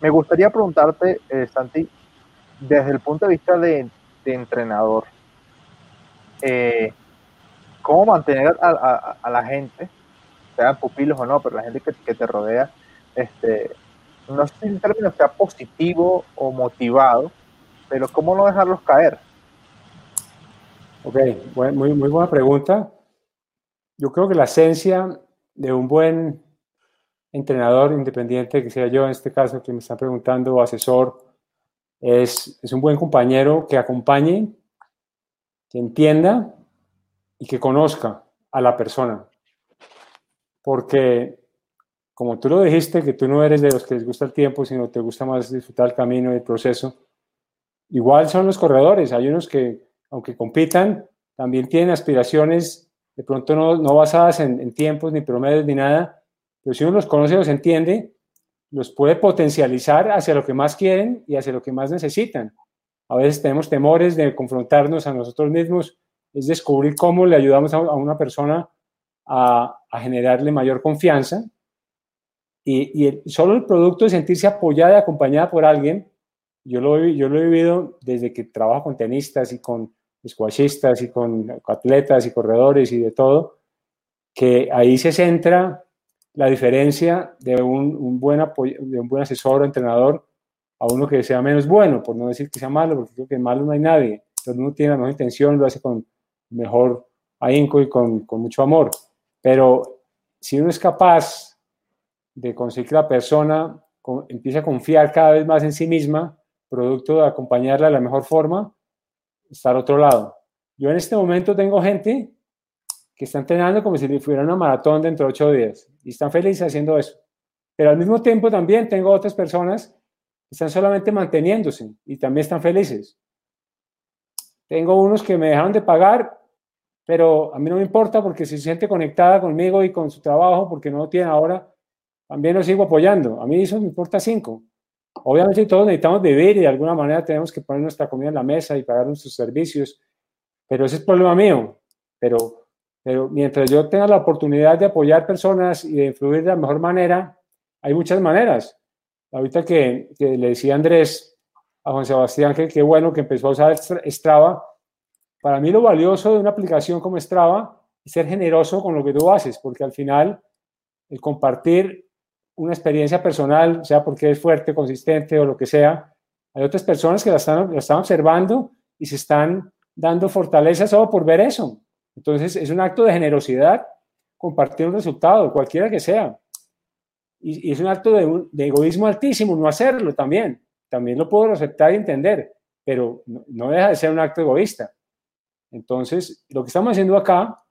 S1: me gustaría preguntarte, Santi, desde el punto de vista de, de entrenador, eh, ¿cómo mantener a, a, a, la gente, sean pupilos o no, pero la gente que, que te rodea, este, no sé si en términos sea positivo o motivado, pero cómo no dejarlos caer?
S4: Ok, muy, muy buena pregunta. Yo creo que la esencia de un buen entrenador independiente, que sea yo en este caso que me están preguntando, o asesor, es, es un buen compañero que acompañe, que entienda y que conozca a la persona. Porque, como tú lo dijiste, que tú no eres de los que les gusta el tiempo, sino te gusta más disfrutar el camino y el proceso, igual son los corredores. Hay unos que, aunque compitan, también tienen aspiraciones de pronto no, no basadas en, en tiempos, ni promedios, ni nada, pero si uno los conoce, los entiende, los puede potencializar hacia lo que más quieren y hacia lo que más necesitan. A veces tenemos temores de confrontarnos a nosotros mismos, es descubrir cómo le ayudamos a una persona a, a generarle mayor confianza. Y, y el, solo el producto de sentirse apoyada y acompañada por alguien, yo lo, yo lo he vivido desde que trabajo con tenistas y con squashistas y con atletas y corredores y de todo, que ahí se centra la diferencia de un, un, buen apoyo, de un buen asesor o entrenador a uno que sea menos bueno, por no decir que sea malo, porque creo que malo no hay nadie. Entonces uno tiene la mejor intención, lo hace con mejor ahínco y con, con mucho amor. Pero si uno es capaz de conseguir que la persona empiece a confiar cada vez más en sí misma, producto de acompañarla de la mejor forma, está al otro lado. Yo en este momento tengo gente que está entrenando como si fuera una maratón dentro de ocho días y están felices haciendo eso. Pero al mismo tiempo también tengo otras personas que están solamente manteniéndose y también están felices. Tengo unos que me dejaron de pagar, pero a mí no me importa porque se siente conectada conmigo y con su trabajo, porque no lo tiene ahora, también lo sigo apoyando. A mí eso me importa cinco. Obviamente todos necesitamos vivir y de alguna manera tenemos que poner nuestra comida en la mesa y pagar nuestros servicios, pero ese es problema mío. Pero, pero mientras yo tenga la oportunidad de apoyar personas y de influir de la mejor manera, hay muchas maneras. Ahorita que, que le decía Andrés a Juan Sebastián que qué bueno que empezó a usar Strava, para mí lo valioso de una aplicación como Strava es ser generoso con lo que tú haces, porque al final el compartir una experiencia personal, sea porque es fuerte, consistente o lo que sea, hay otras personas que la están, observando y se están dando fortaleza solo por ver eso. Entonces es un acto de generosidad compartir un resultado, cualquiera que sea. Y, es un acto de, de, egoísmo altísimo no hacerlo también. También lo puedo aceptar y entender, pero no, no deja de ser un acto egoísta. Entonces, lo que estamos haciendo acá,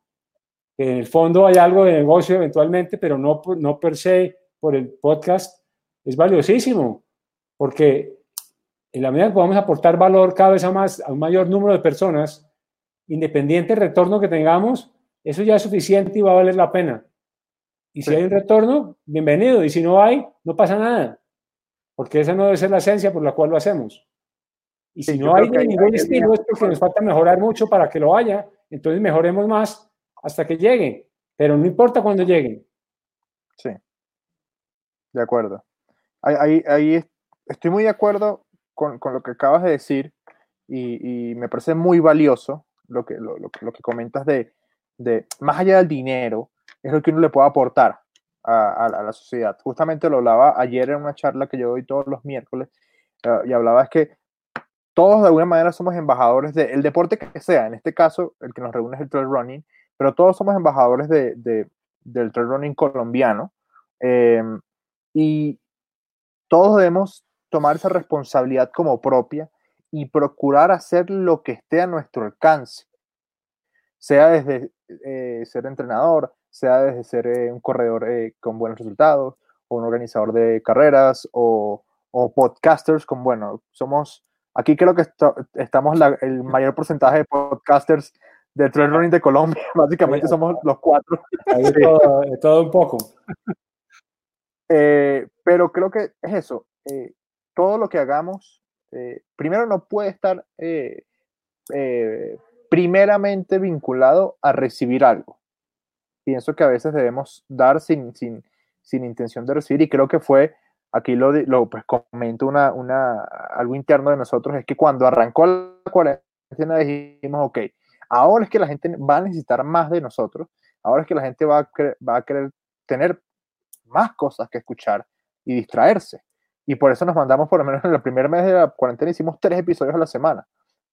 S4: que en el fondo hay algo de negocio eventualmente, pero no, no per se por el podcast, es valiosísimo, porque en la medida que podamos aportar valor cada vez a, más, a un mayor número de personas, independiente del retorno que tengamos, eso ya es suficiente y va a valer la pena. Y si hay un retorno, bienvenido. Y si no hay, no pasa nada. Porque esa no debe ser la esencia por la cual lo hacemos. Y si no hay ningún estilo, es porque nos falta mejorar mucho para que lo haya. Entonces mejoremos más hasta que lleguen. Pero no importa cuándo lleguen.
S1: Sí. De acuerdo. Ahí, ahí, estoy muy de acuerdo con, con, lo que acabas de decir y, y, me parece muy valioso lo que, lo, lo, lo que comentas de, de, más allá del dinero, es lo que uno le puede aportar a, a, la sociedad. Justamente lo hablaba ayer en una charla que yo doy todos los miércoles uh, y hablaba es que todos de alguna manera somos embajadores del deporte que sea, en este caso el que nos reúne es el trail running, pero todos somos embajadores de, de, del trail running colombiano eh, y todos debemos tomar esa responsabilidad como propia y procurar hacer lo que esté a nuestro alcance, sea desde eh, ser entrenador, sea desde ser eh, un corredor con buenos resultados, o un organizador de carreras, o, o podcasters con, bueno, somos, aquí creo que estamos la, el mayor porcentaje de podcasters de trail running de Colombia, [LAUGHS] básicamente somos los cuatro.
S4: Hay todo, todo, un poco. [LAUGHS]
S1: Eh, pero creo que es eso, eh, todo lo que hagamos, eh, primero no puede estar primeramente vinculado a recibir algo pienso que a veces debemos dar sin, sin, sin intención de recibir y creo que fue, aquí lo, lo pues, comento una, una, algo interno de nosotros, es que cuando arrancó la cuarentena dijimos, ok, ahora es que la gente va a necesitar más de nosotros, ahora es que la gente va a, va a querer tener más cosas que escuchar y distraerse. Y por eso nos mandamos, por lo menos [LAUGHS] en el primer mes de la cuarentena, hicimos tres episodios a la semana.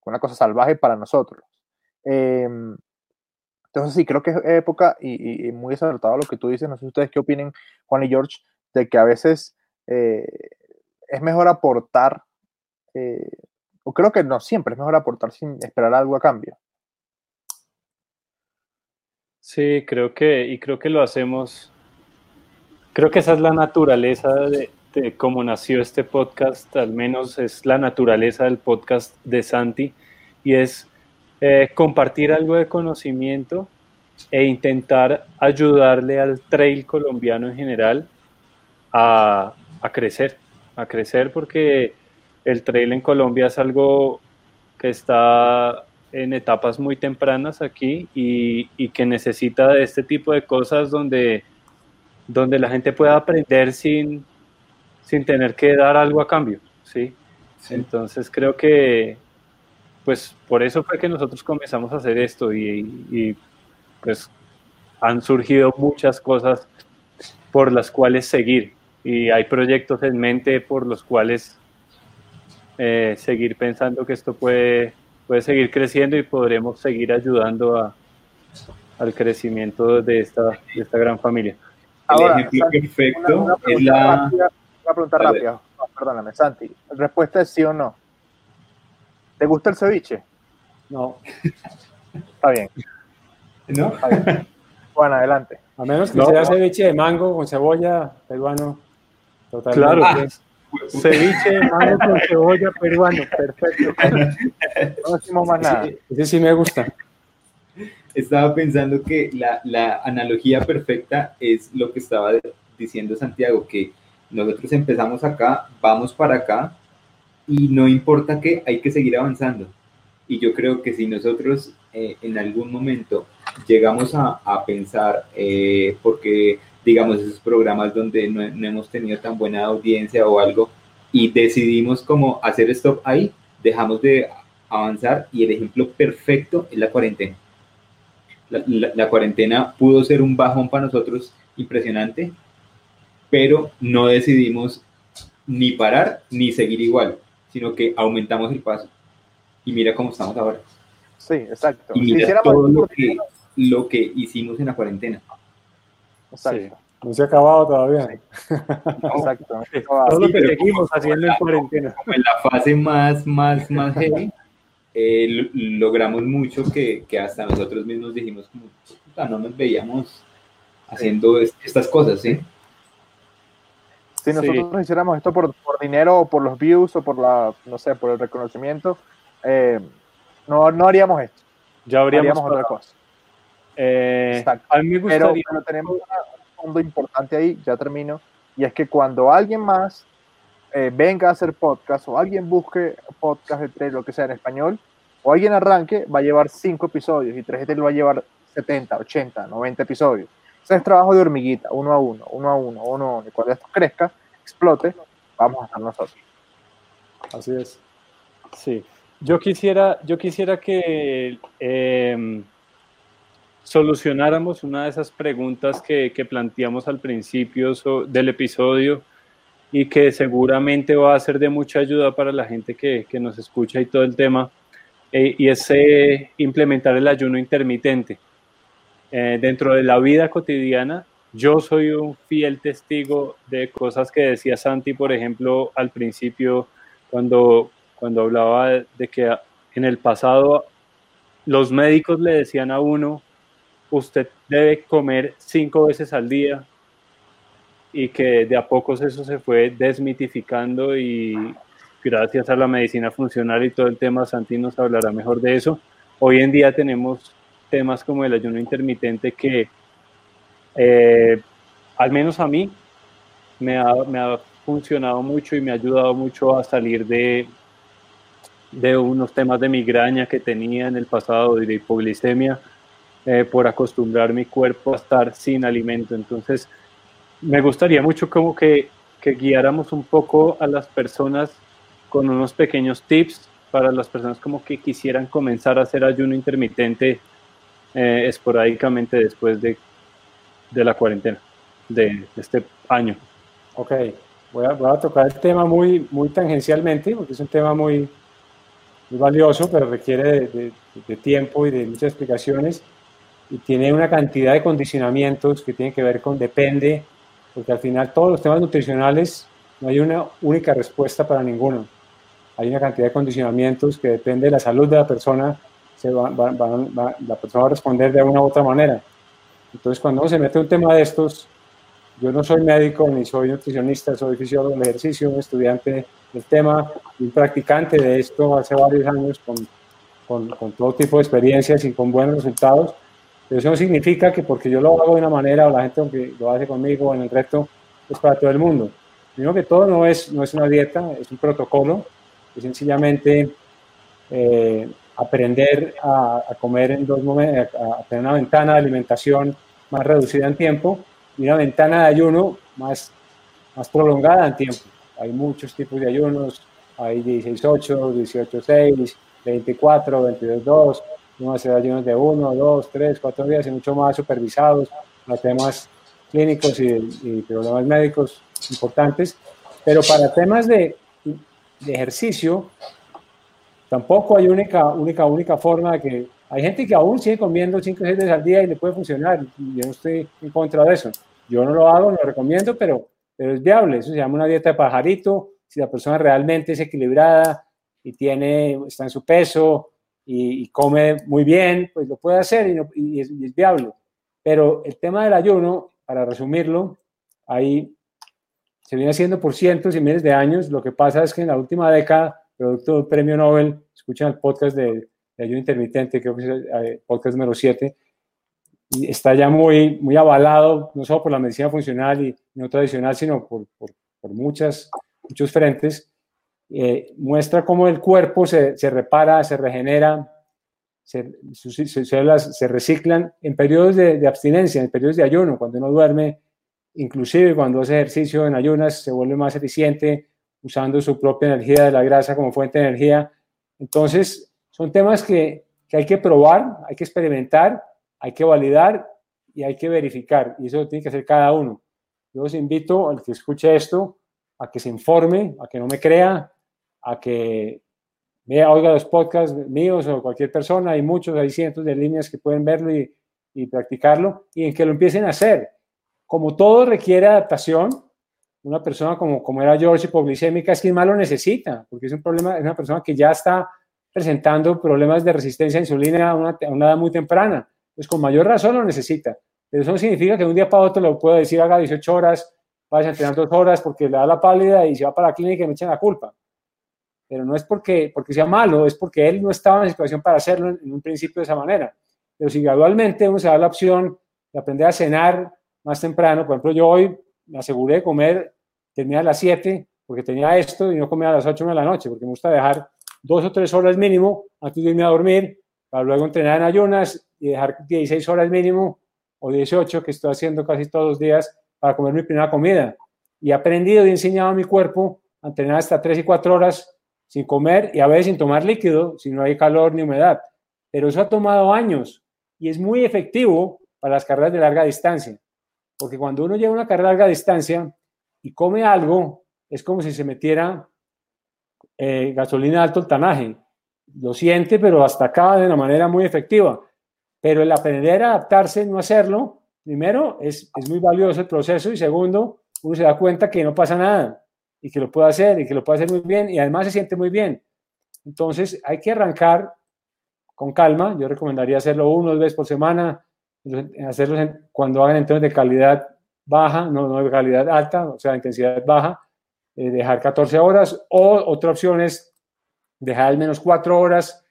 S1: Una cosa salvaje para nosotros. Eh, entonces sí, creo que es época y, y, muy acertado lo que tú dices. No sé ustedes qué opinen, Juan y George, de que a veces eh, es mejor aportar, eh, o creo que no siempre es mejor aportar sin esperar algo a cambio.
S2: Sí, creo que, y creo que lo hacemos, creo que esa es la naturaleza de, cómo nació este podcast, al menos es la naturaleza del podcast de Santi, y es eh, compartir algo de conocimiento e intentar ayudarle al trail colombiano en general a, a, crecer, a crecer porque el trail en Colombia es algo que está en etapas muy tempranas aquí y, y que necesita de este tipo de cosas donde, donde la gente pueda aprender sin, sin tener que dar algo a cambio, ¿sí? sí. Entonces creo que, pues por eso fue que nosotros comenzamos a hacer esto y, y, pues han surgido muchas cosas por las cuales seguir y hay proyectos en mente por los cuales eh, seguir pensando que esto puede, puede seguir creciendo y podremos seguir ayudando a, al crecimiento de esta, de esta gran familia.
S1: Ahora,
S3: el ejemplo
S1: Santi,
S3: perfecto
S1: una, una
S3: es
S1: pregunta
S3: la...
S1: rápida, una pregunta rápida. No, perdóname, Santi. La respuesta es sí o no. ¿Te gusta el ceviche?
S4: No,
S1: Está bien.
S3: ¿No?
S1: Está bien. Bueno, adelante.
S4: a menos que
S2: No,
S4: sea
S2: no.
S4: ceviche de mango con cebolla peruano. Totalmente.
S2: Claro,
S3: Ah. [LAUGHS]
S2: ceviche de mango con cebolla peruano, perfecto.
S1: No decimos más nada.
S4: Ese sí me gusta.
S3: Estaba pensando que la, la analogía perfecta es lo que estaba diciendo Santiago, que nosotros empezamos acá, vamos para acá y no importa que hay que seguir avanzando. Y yo creo que si nosotros eh, en algún momento llegamos a, a pensar, eh, porque digamos esos programas donde no, no hemos tenido tan buena audiencia o algo, y decidimos como hacer stop ahí, dejamos de avanzar y el ejemplo perfecto es la cuarentena. La, la- la cuarentena pudo ser un bajón para nosotros impresionante, pero no decidimos ni parar ni seguir igual, sino que aumentamos el paso. Y mira cómo estamos ahora.
S1: Sí, exacto.
S3: Y
S1: Si
S3: mira
S1: hiciéramos
S3: todo lo que, lo que hicimos en la cuarentena.
S1: Exacto.
S4: No se ha acabado todavía. [LAUGHS]
S1: Exacto.
S2: Todo lo
S3: Sí,
S2: seguimos haciendo en cuarentena.
S3: En la fase más, más, más heavy, eh, lo- logramos mucho que, que hasta nosotros mismos dijimos, como, "Puta, no nos veíamos haciendo es- estas cosas, ¿sí?
S1: Si nosotros hiciéramos esto por, por dinero o por los views o por la, no sé, por el reconocimiento, eh, no, no haríamos esto.
S2: Ya habríamos
S1: Haríamos otra cosa.
S2: Eh, a mí me
S1: Pero,
S2: gustaría
S1: pero tenemos un punto importante ahí, ya termino, y es que cuando alguien más eh, venga a hacer podcast o alguien busque podcast entre lo que sea en español, o alguien arranque, va a llevar cinco episodios y 3GT lo va a llevar 70, 80, 90 episodios. Ese es trabajo de hormiguita, uno a uno, uno a uno, uno a uno. Y cuando esto crezca, explote, vamos a estar nosotros.
S4: Así es.
S2: Sí, yo quisiera, yo quisiera que em, solucionáramos una de esas preguntas que, que planteamos al principio so- del episodio y que seguramente va a ser de mucha ayuda para la gente que, que nos escucha y todo el tema, eh, y es eh, implementar el ayuno intermitente. Eh, dentro de la vida cotidiana, yo soy un fiel testigo de cosas que decía Santi, por ejemplo, al principio, cuando, cuando hablaba de, que en el pasado los médicos le decían a uno, usted debe comer cinco veces al día y que de a pocos eso se fue desmitificando y gracias a la medicina funcional y todo el tema, Santi nos hablará mejor de eso. Hoy en día tenemos temas como el ayuno intermitente que eh, al menos a mí me ha, me ha funcionado mucho y me ha ayudado mucho a salir de, de unos temas de migraña que tenía en el pasado y de hipoglicemia eh, por acostumbrar mi cuerpo a estar sin alimento. Entonces, me gustaría mucho como que, que guiáramos un poco a las personas con unos pequeños tips para las personas como que quisieran comenzar a hacer ayuno intermitente eh, esporádicamente después de, de la cuarentena, de, este año.
S4: Ok, voy a, voy a tocar el tema muy, muy tangencialmente, porque es un tema muy, muy valioso, pero requiere de, de- de tiempo y de muchas explicaciones. Y tiene una cantidad de condicionamientos que tienen que ver con depende, porque al final todos los temas nutricionales no hay una única respuesta para ninguno. Hay una cantidad de condicionamientos que depende de la salud de la persona, se va- va- va- la persona va a responder de una u otra manera. Entonces, cuando uno se mete un tema de estos, yo no soy médico ni soy nutricionista, soy fisiólogo del ejercicio, un estudiante del tema, un practicante de esto hace varios años con, con, con todo tipo de experiencias y con buenos resultados. Pero eso no significa que porque yo lo hago de una manera o la gente lo hace conmigo en el reto es para todo el mundo. Primero que todo no es, no es una dieta, es un protocolo, es sencillamente eh, aprender a, a comer en dos momentos, a, a tener una ventana de alimentación más reducida en tiempo y una ventana de ayuno más, más prolongada en tiempo. Hay muchos tipos de ayunos, hay 16-8, 18-6, 24, 22-2, uno hace ayunos de 1, 2, 3, 4 días y mucho más supervisados para temas clínicos y, y problemas médicos importantes. Pero para temas de, de ejercicio, tampoco hay única, única, única forma de que Hay gente que aún sigue comiendo 5 o 6 veces al día y le puede funcionar. Yo no estoy en contra de eso. Yo no lo hago, no lo recomiendo, pero, pero es viable. Eso se llama una dieta de pajarito. Si la persona realmente es equilibrada y tiene, está en su peso y, come muy bien, pues lo puede hacer y, es, y es viable. Pero el tema del ayuno, para resumirlo, ahí se viene haciendo por cientos y miles de años. Lo que pasa es que en la última década, producto del premio Nobel, escuchan el podcast de, ayuno intermitente, creo que es el eh, podcast número 7, y está ya muy, muy avalado, no solo por la medicina funcional y no tradicional, sino por, por, muchas, muchos frentes. Eh, muestra cómo el cuerpo se, se repara, se regenera, se, sus, células se reciclan en periodos de, abstinencia, en periodos de ayuno, cuando uno duerme inclusive cuando hace ejercicio en ayunas se vuelve más eficiente usando su propia energía de la grasa como fuente de energía. Entonces, son temas que, que hay que probar, hay que experimentar, hay que validar y hay que verificar. Y eso tiene que hacer cada uno. Yo os invito al que escuche esto a que se informe, a que no me crea, a que vea, oiga los podcasts míos o cualquier persona. Hay muchos, hay cientos de líneas que pueden verlo y, practicarlo y en que lo empiecen a hacer como todo requiere adaptación, una persona como, como era George, hipoglicémica, es quien más lo necesita, porque es un problema, es una persona que ya está presentando problemas de resistencia a insulina a una, edad muy temprana. Pues con mayor razón lo necesita. Pero eso no significa que un día para otro le pueda decir haga 18 horas, vaya a entrenar dos horas porque le da la pálida y se va para la clínica y me echan la culpa. Pero no es porque, porque sea malo, es porque él no estaba en la situación para hacerlo en, en un principio de esa manera. Pero si gradualmente uno se da la opción de aprender a cenar más temprano. Por ejemplo, yo hoy me aseguré de comer, tenía a las 7 porque tenía esto y no comía a las 8 de la noche porque me gusta dejar dos o tres horas mínimo antes de irme a dormir para luego entrenar en ayunas y dejar 16 horas mínimo o 18 que estoy haciendo casi todos los días para comer mi primera comida. Y he aprendido y he enseñado a mi cuerpo a entrenar hasta 3 y 4 horas sin comer y a veces sin tomar líquido si no hay calor ni humedad. Pero eso ha tomado años y es muy efectivo para las carreras de larga distancia. Porque cuando uno lleva una carrera a larga distancia y come algo, es como si se metiera eh, gasolina de alto octanaje. Lo siente, pero hasta acá de una manera muy efectiva. Pero el aprender a adaptarse, no hacerlo, primero, es, es muy valioso el proceso y segundo, uno se da cuenta que no pasa nada y que lo puede hacer y que lo puede hacer muy bien y además se siente muy bien. Entonces hay que arrancar con calma. Yo recomendaría hacerlo uno o dos veces por semana, hacerlos cuando hagan entrenos de calidad baja, no, no de calidad alta, o sea, intensidad baja, eh, dejar 14 horas, o otra opción es dejar al menos 4 horas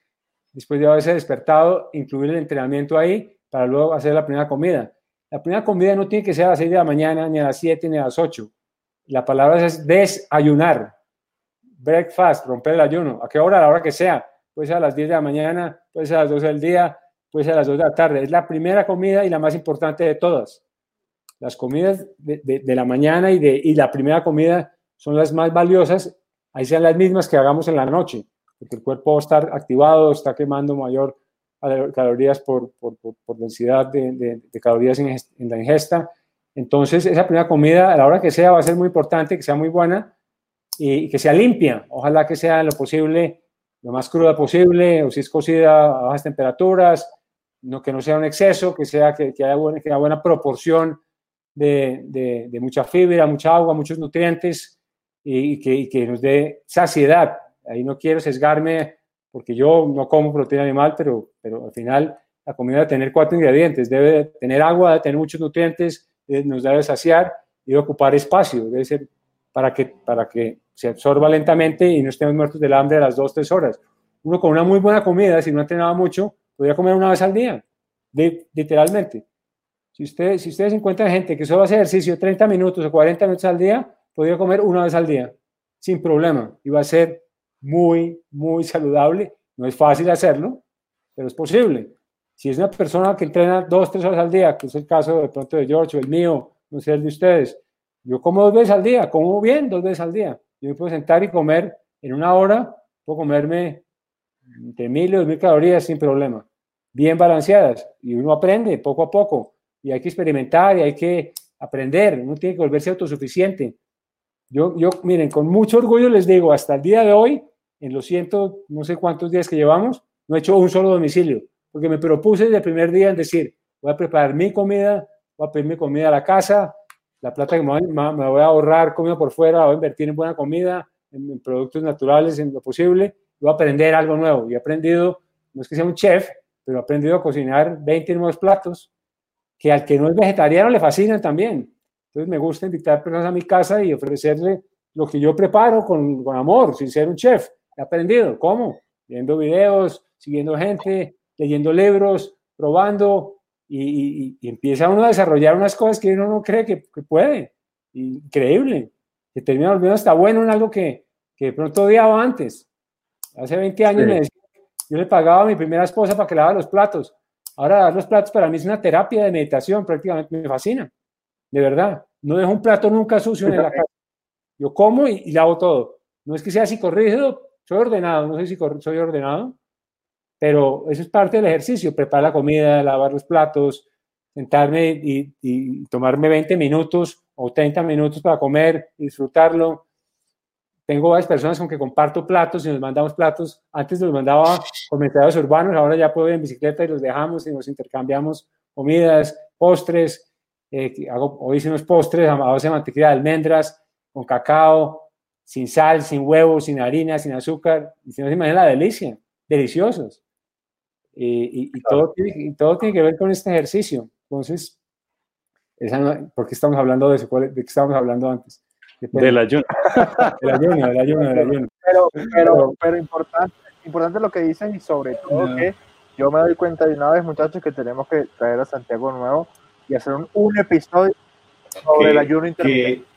S4: después de haberse despertado, incluir el entrenamiento ahí para luego hacer la primera comida. La primera comida no tiene que ser a las 6 de la mañana, ni a las 7, ni a las 8. La palabra es desayunar, breakfast, romper el ayuno. ¿A qué hora? La hora que sea. Puede ser a las 10 de la mañana, puede ser a las 12 del día, pues a las 2 de la tarde. Es la primera comida y la más importante de todas. Las comidas de, de, la mañana y, de, y la primera comida son las más valiosas, ahí sean las mismas que hagamos en la noche, porque el cuerpo va a estar activado, está quemando mayor calorías por, por, densidad de, calorías en, la ingesta. Entonces, esa primera comida, a la hora que sea, va a ser muy importante, que sea muy buena y, y que sea limpia. Ojalá que sea lo posible, lo más cruda posible, o si es cocida a bajas temperaturas, no, que no sea un exceso, que, sea, que, que haya, buena, que haya buena proporción de, de, de, mucha fibra, mucha agua, muchos nutrientes y, que, y, que, nos dé saciedad. Ahí no quiero sesgarme porque yo no como proteína animal, pero, pero al final la comida debe tener cuatro ingredientes. Debe tener agua, debe tener muchos nutrientes, nos debe saciar y ocupar espacio. Debe ser para que, para que se absorba lentamente y no estemos muertos del hambre a las dos, tres horas. Uno con una muy buena comida, si no ha entrenado mucho, podría comer una vez al día, literalmente. Si, usted, si ustedes encuentran gente que solo hace ejercicio 30 minutos o 40 minutos al día, podría comer una vez al día, sin problema. Y va a ser muy, muy saludable. No es fácil hacerlo, pero es posible. Si es una persona que entrena dos, tres horas al día, que es el caso de pronto de George el mío, no sé el de ustedes, yo como dos veces al día, como bien dos veces al día. Yo me puedo sentar y comer en una hora, puedo comerme de mil y dos mil calorías sin problema, bien balanceadas. Y uno aprende poco a poco. Y hay que experimentar y hay que aprender. Uno tiene que volverse autosuficiente. Yo, yo, miren, con mucho orgullo les digo, hasta el día de hoy, en los ciento, no sé cuántos días que llevamos, no he hecho un solo domicilio, porque me propuse desde el primer día en decir, voy a preparar mi comida, voy a pedir mi comida a la casa, la plata que me voy, me voy a ahorrar comida por fuera, voy a invertir en buena comida, en, en productos naturales, en lo posible, voy a aprender algo nuevo. Y he aprendido, no es que sea un chef, pero he aprendido a cocinar 20 nuevos platos que al que no es vegetariano le fascinan también. Entonces me gusta invitar personas a mi casa y ofrecerle lo que yo preparo con, con amor, sin ser un chef. He aprendido. ¿Cómo? Viendo videos, siguiendo gente, leyendo libros, probando, y, y, empieza uno a desarrollar unas cosas que uno no cree que, que puede. Increíble. Que termina volviendo hasta bueno en algo que, que de pronto odiaba antes. Hace 20 años sí. me decía, yo le pagaba a mi primera esposa para que lavara los platos. Ahora dar los platos para mí es una terapia de meditación, prácticamente me fascina. De verdad. No dejo un plato nunca sucio en la [LAUGHS] casa. Yo como y, y lavo todo. No es que sea psicorrígido, soy ordenado, no sé si soy ordenado, pero eso es parte del ejercicio, preparar la comida, lavar los platos, sentarme y, tomarme 20 minutos o 30 minutos para comer, disfrutarlo. Tengo varias personas con que comparto platos y nos mandamos platos. Antes los mandaba con mercados urbanos, ahora ya puedo ir en bicicleta y los dejamos y nos intercambiamos comidas, postres. Eh, hago, hoy hice unos postres a base de mantequilla de almendras, con cacao, sin sal, sin huevo, sin harina, sin azúcar. Y se imagina la delicia, deliciosos. Y, y, y, todo tiene, y, todo tiene, que ver con este ejercicio. Entonces, esa no, ¿por qué estamos hablando de eso? ¿De qué estábamos hablando antes?
S2: Del ayuno.
S4: del ayuno, [LAUGHS] del ayuno, del ayuno.
S1: Pero, pero, pero importante, importante lo que dices y sobre todo no. que yo me doy cuenta de una vez, muchachos, que tenemos que traer a Santiago nuevo y hacer un, un episodio sobre
S3: que,
S1: el ayuno intermitente.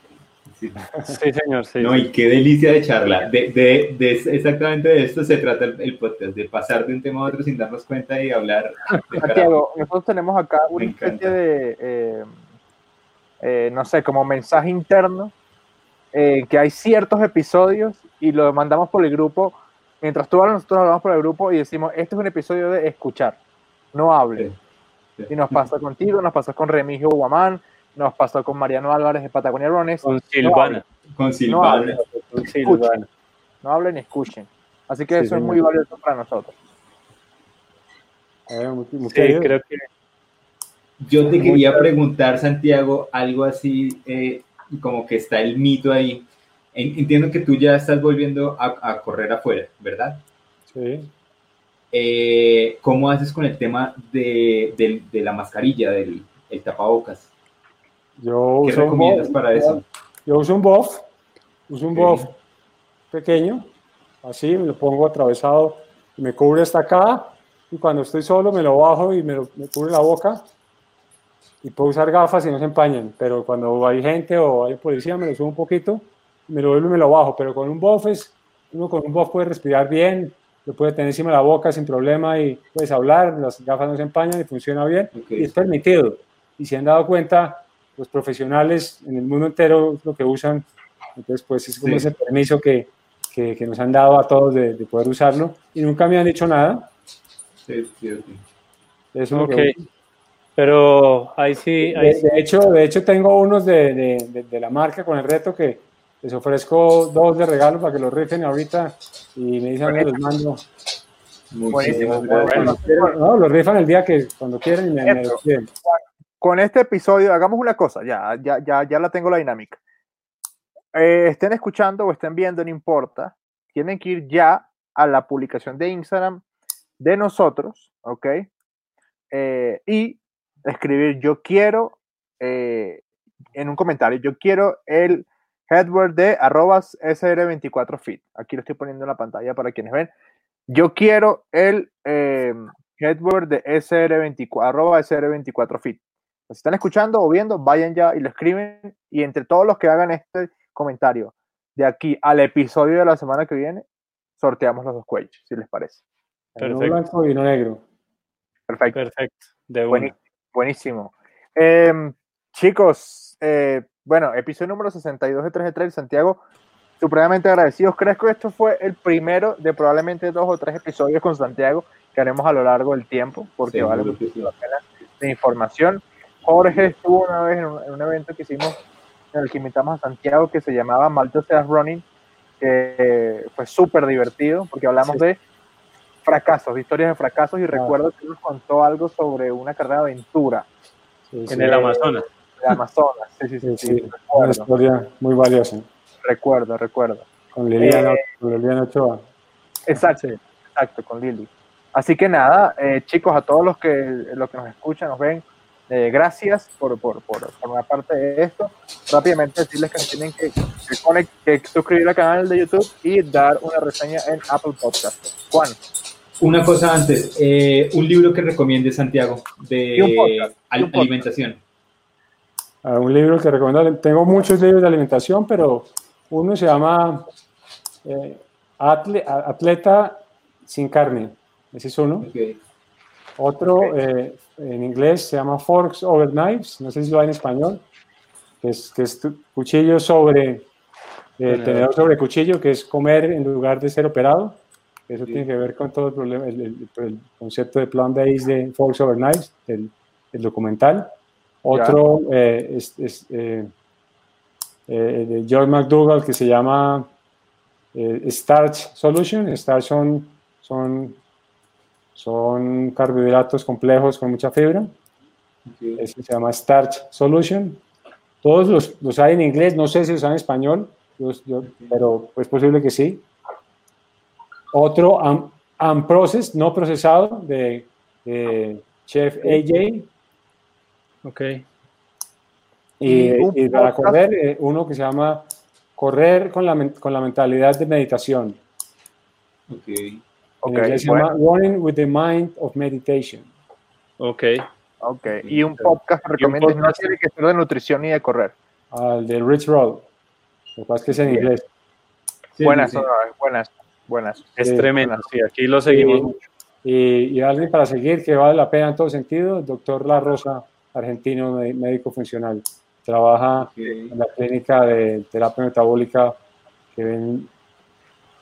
S2: Sí. sí, señor. Sí.
S3: No, y qué delicia de charla. De, de, de, exactamente de esto se trata el, el, podcast, de pasar de un tema a otro sin darnos cuenta y hablar. [LAUGHS]
S1: Santiago, nosotros tenemos acá una especie de, eh, eh, no sé, como mensaje interno, eh, que hay ciertos episodios y lo mandamos por el grupo. Mientras tú hablas, nosotros hablamos por el grupo y decimos, este es un episodio de escuchar, no hable. Sí, sí. Y nos pasa [LAUGHS] contigo, nos pasa con Remigio Guamán, nos pasó con Mariano Álvarez de Patagonia Rones.
S2: Con Silvana.
S3: No con Silvana.
S1: No hablen, con Silvana. no hablen escuchen. Así que sí, eso es muy valioso para nosotros.
S2: Eh, sí, creo que...
S3: Yo te quería preguntar, Santiago, algo así, eh, como que está el mito ahí. Entiendo que tú ya estás volviendo a, a correr afuera, ¿verdad?
S4: Sí.
S3: Eh, ¿Cómo haces con el tema de, de, de la mascarilla, del el tapabocas?
S4: Yo
S3: ¿Qué
S4: uso
S3: recomiendas
S4: un
S3: para eso?
S4: Yo uso un buff, uso un buff pequeño, así, me lo pongo atravesado, me cubre hasta acá, y cuando estoy solo me lo bajo y me, lo, me cubre la boca, y puedo usar gafas y no se empañan, pero cuando hay gente o hay policía me lo subo un poquito, me lo vuelvo y me lo bajo, pero con un buff es, uno con un buff puede respirar bien, lo puede tener encima de la boca sin problema y puedes hablar, las gafas no se empañan y funciona bien, okay. y es permitido. Y si han dado cuenta, los profesionales en el mundo entero lo que usan. Entonces, pues es como sí. ese permiso que, que, que, nos han dado a todos de, de, poder usarlo y nunca me han dicho nada.
S3: Sí, sí, sí.
S4: Eso
S2: okay. Pero ahí sí. Ahí
S4: de,
S2: sí.
S4: de, hecho, de hecho, tengo unos de, de, de, la marca con el reto que les ofrezco dos de regalo para que los rifen ahorita y me dicen que los mando.
S3: Muchísimas gracias.
S4: Bueno, no, los rifan el día que cuando quieran y me, me los piden
S1: con este episodio, hagamos una cosa, ya, ya, ya, ya la tengo la dinámica. Eh, estén escuchando o estén viendo, no importa, tienen que ir ya a la publicación de Instagram de nosotros, ¿ok? Eh, y escribir yo quiero eh, en un comentario, yo quiero el headword de arrobas sr24fit. Aquí lo estoy poniendo en la pantalla para quienes ven. Yo quiero el headword de sr24, arroba sr24fit si están escuchando o viendo, vayan ya y lo escriben. Y entre todos los que hagan este comentario de aquí al episodio de la semana que viene, sorteamos los dos cuellos, si les parece.
S4: Perfecto. Uno blanco y uno negro.
S1: Perfecto.
S2: Perfecto. De
S1: buenísimo. buenísimo. Eh, chicos, eh, bueno, episodio número 62 de 3 de 3, Santiago, supremamente agradecidos. Creo que esto fue el primero de probablemente dos o tres episodios con Santiago que haremos a lo largo del tiempo, porque sí, vale muchísimo la pena de información. Jorge estuvo una vez en un, en un, evento que hicimos en el que invitamos a Santiago que se llamaba Malta Seas Running, que fue súper divertido porque hablamos sí. de fracasos, historias de fracasos, y recuerdo que nos contó algo sobre una carrera de aventura
S4: Sí, sí,
S2: En el Amazonas.
S1: de Amazonas. Sí, sí, sí,
S4: sí,
S1: sí,
S4: sí, una
S1: recuerdo,
S4: historia muy valiosa.
S1: recuerdo, recuerdo.
S4: Con Liliana,
S1: Eh,
S4: con Liliana Ochoa.
S1: Exacto, exacto, con Lili. Así que nada, eh, chicos, a todos los que, los que nos escuchan, nos ven, eh, gracias por, por, por formar parte de esto. Rápidamente decirles que tienen que, que conect- que suscribir al canal de YouTube y dar una reseña en Apple Podcast. Juan,
S3: Una cosa antes, eh, un libro que recomiende Santiago de
S1: podcast,
S3: al- alimentación.
S4: Ah, un libro que recomiendo, tengo muchos libros de alimentación, pero uno se llama eh, Atle- Atleta sin carne, ese es uno. Otro eh, en inglés se llama Forks Over Knives, no sé si lo hay en español, que es, que es tu- cuchillo sobre, eh,
S2: Tenedor.
S4: sobre cuchillo, que es comer en lugar de ser operado. Eso
S3: Sí.
S4: tiene que ver con todo el, problema, el, el- el concepto de Plan Base de Forks Over Knives, del documental. Otro eh, es, es, eh, eh, de George McDougall que se llama eh, Starch Solution. Starch son, son, son carbohidratos complejos con mucha fibra.
S3: ok.
S4: Ese se llama Starch Solution. Todos los, los hay en inglés, no sé si los hay en español, yo- pero es posible que sí. Otro, Am- Unprocessed, no procesado, de, de Chef AJ.
S2: Ok.
S4: Y,
S1: Y un
S4: para correr, eh, uno que se llama Correr con la, con la mentalidad de meditación.
S3: Ok.
S1: Ok,
S4: en inglés se
S1: bueno,
S4: llama Running with the Mind of Meditation.
S2: Ok.
S1: ok. Y un podcast que recomiendes, no tiene que ser de nutrición ni de correr.
S4: Al de Rich Roll. Lo que pasa es que es en
S1: Bien.
S4: inglés.
S3: Sí,
S1: buenas,
S3: sí, sí.
S1: buenas, buenas.
S2: Es
S4: Sí,
S2: tremendo. Sí, aquí lo seguimos mucho.
S4: Y, y alguien para seguir que vale la pena en todo sentido, el doctor La Rosa, argentino mé- médico funcional. Trabaja en la clínica de terapia metabólica que ven,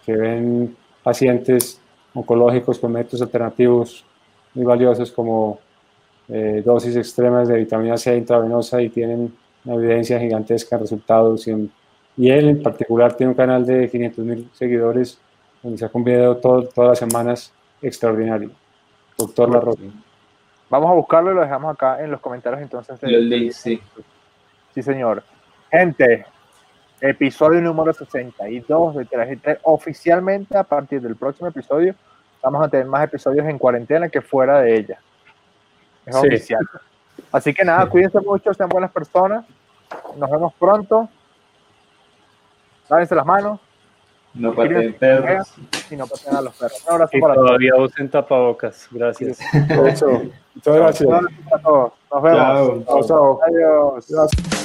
S4: que ven pacientes oncológicos con métodos alternativos muy valiosos como eh, dosis extremas de vitamina C intravenosa y tienen una evidencia gigantesca en resultados. Y, en- y él en particular tiene un canal de 500 mil seguidores donde saca un video todo- todas las semanas extraordinario. Doctor La Rosa.
S1: Vamos a buscarlo y lo dejamos acá en los comentarios entonces.
S3: Los links, sí.
S1: Sí, señor. Gente, episodio número 62 de Traje Oficialmente, a partir del próximo episodio, vamos a tener más episodios en cuarentena que fuera de ella. Es
S2: Sí.
S1: oficial. Así que nada, cuídense mucho, sean buenas personas. Nos vemos pronto. Lávense las manos
S3: No pateen perros.
S1: y no pasen a los perros. Un abrazo
S2: Y
S1: para todos.
S2: todavía usen tapabocas. Gracias.
S4: Muchas gracias.
S1: Un abrazo para todos. Nos vemos.
S3: Chao.
S4: Chao, chao.
S1: Adiós.
S4: Gracias.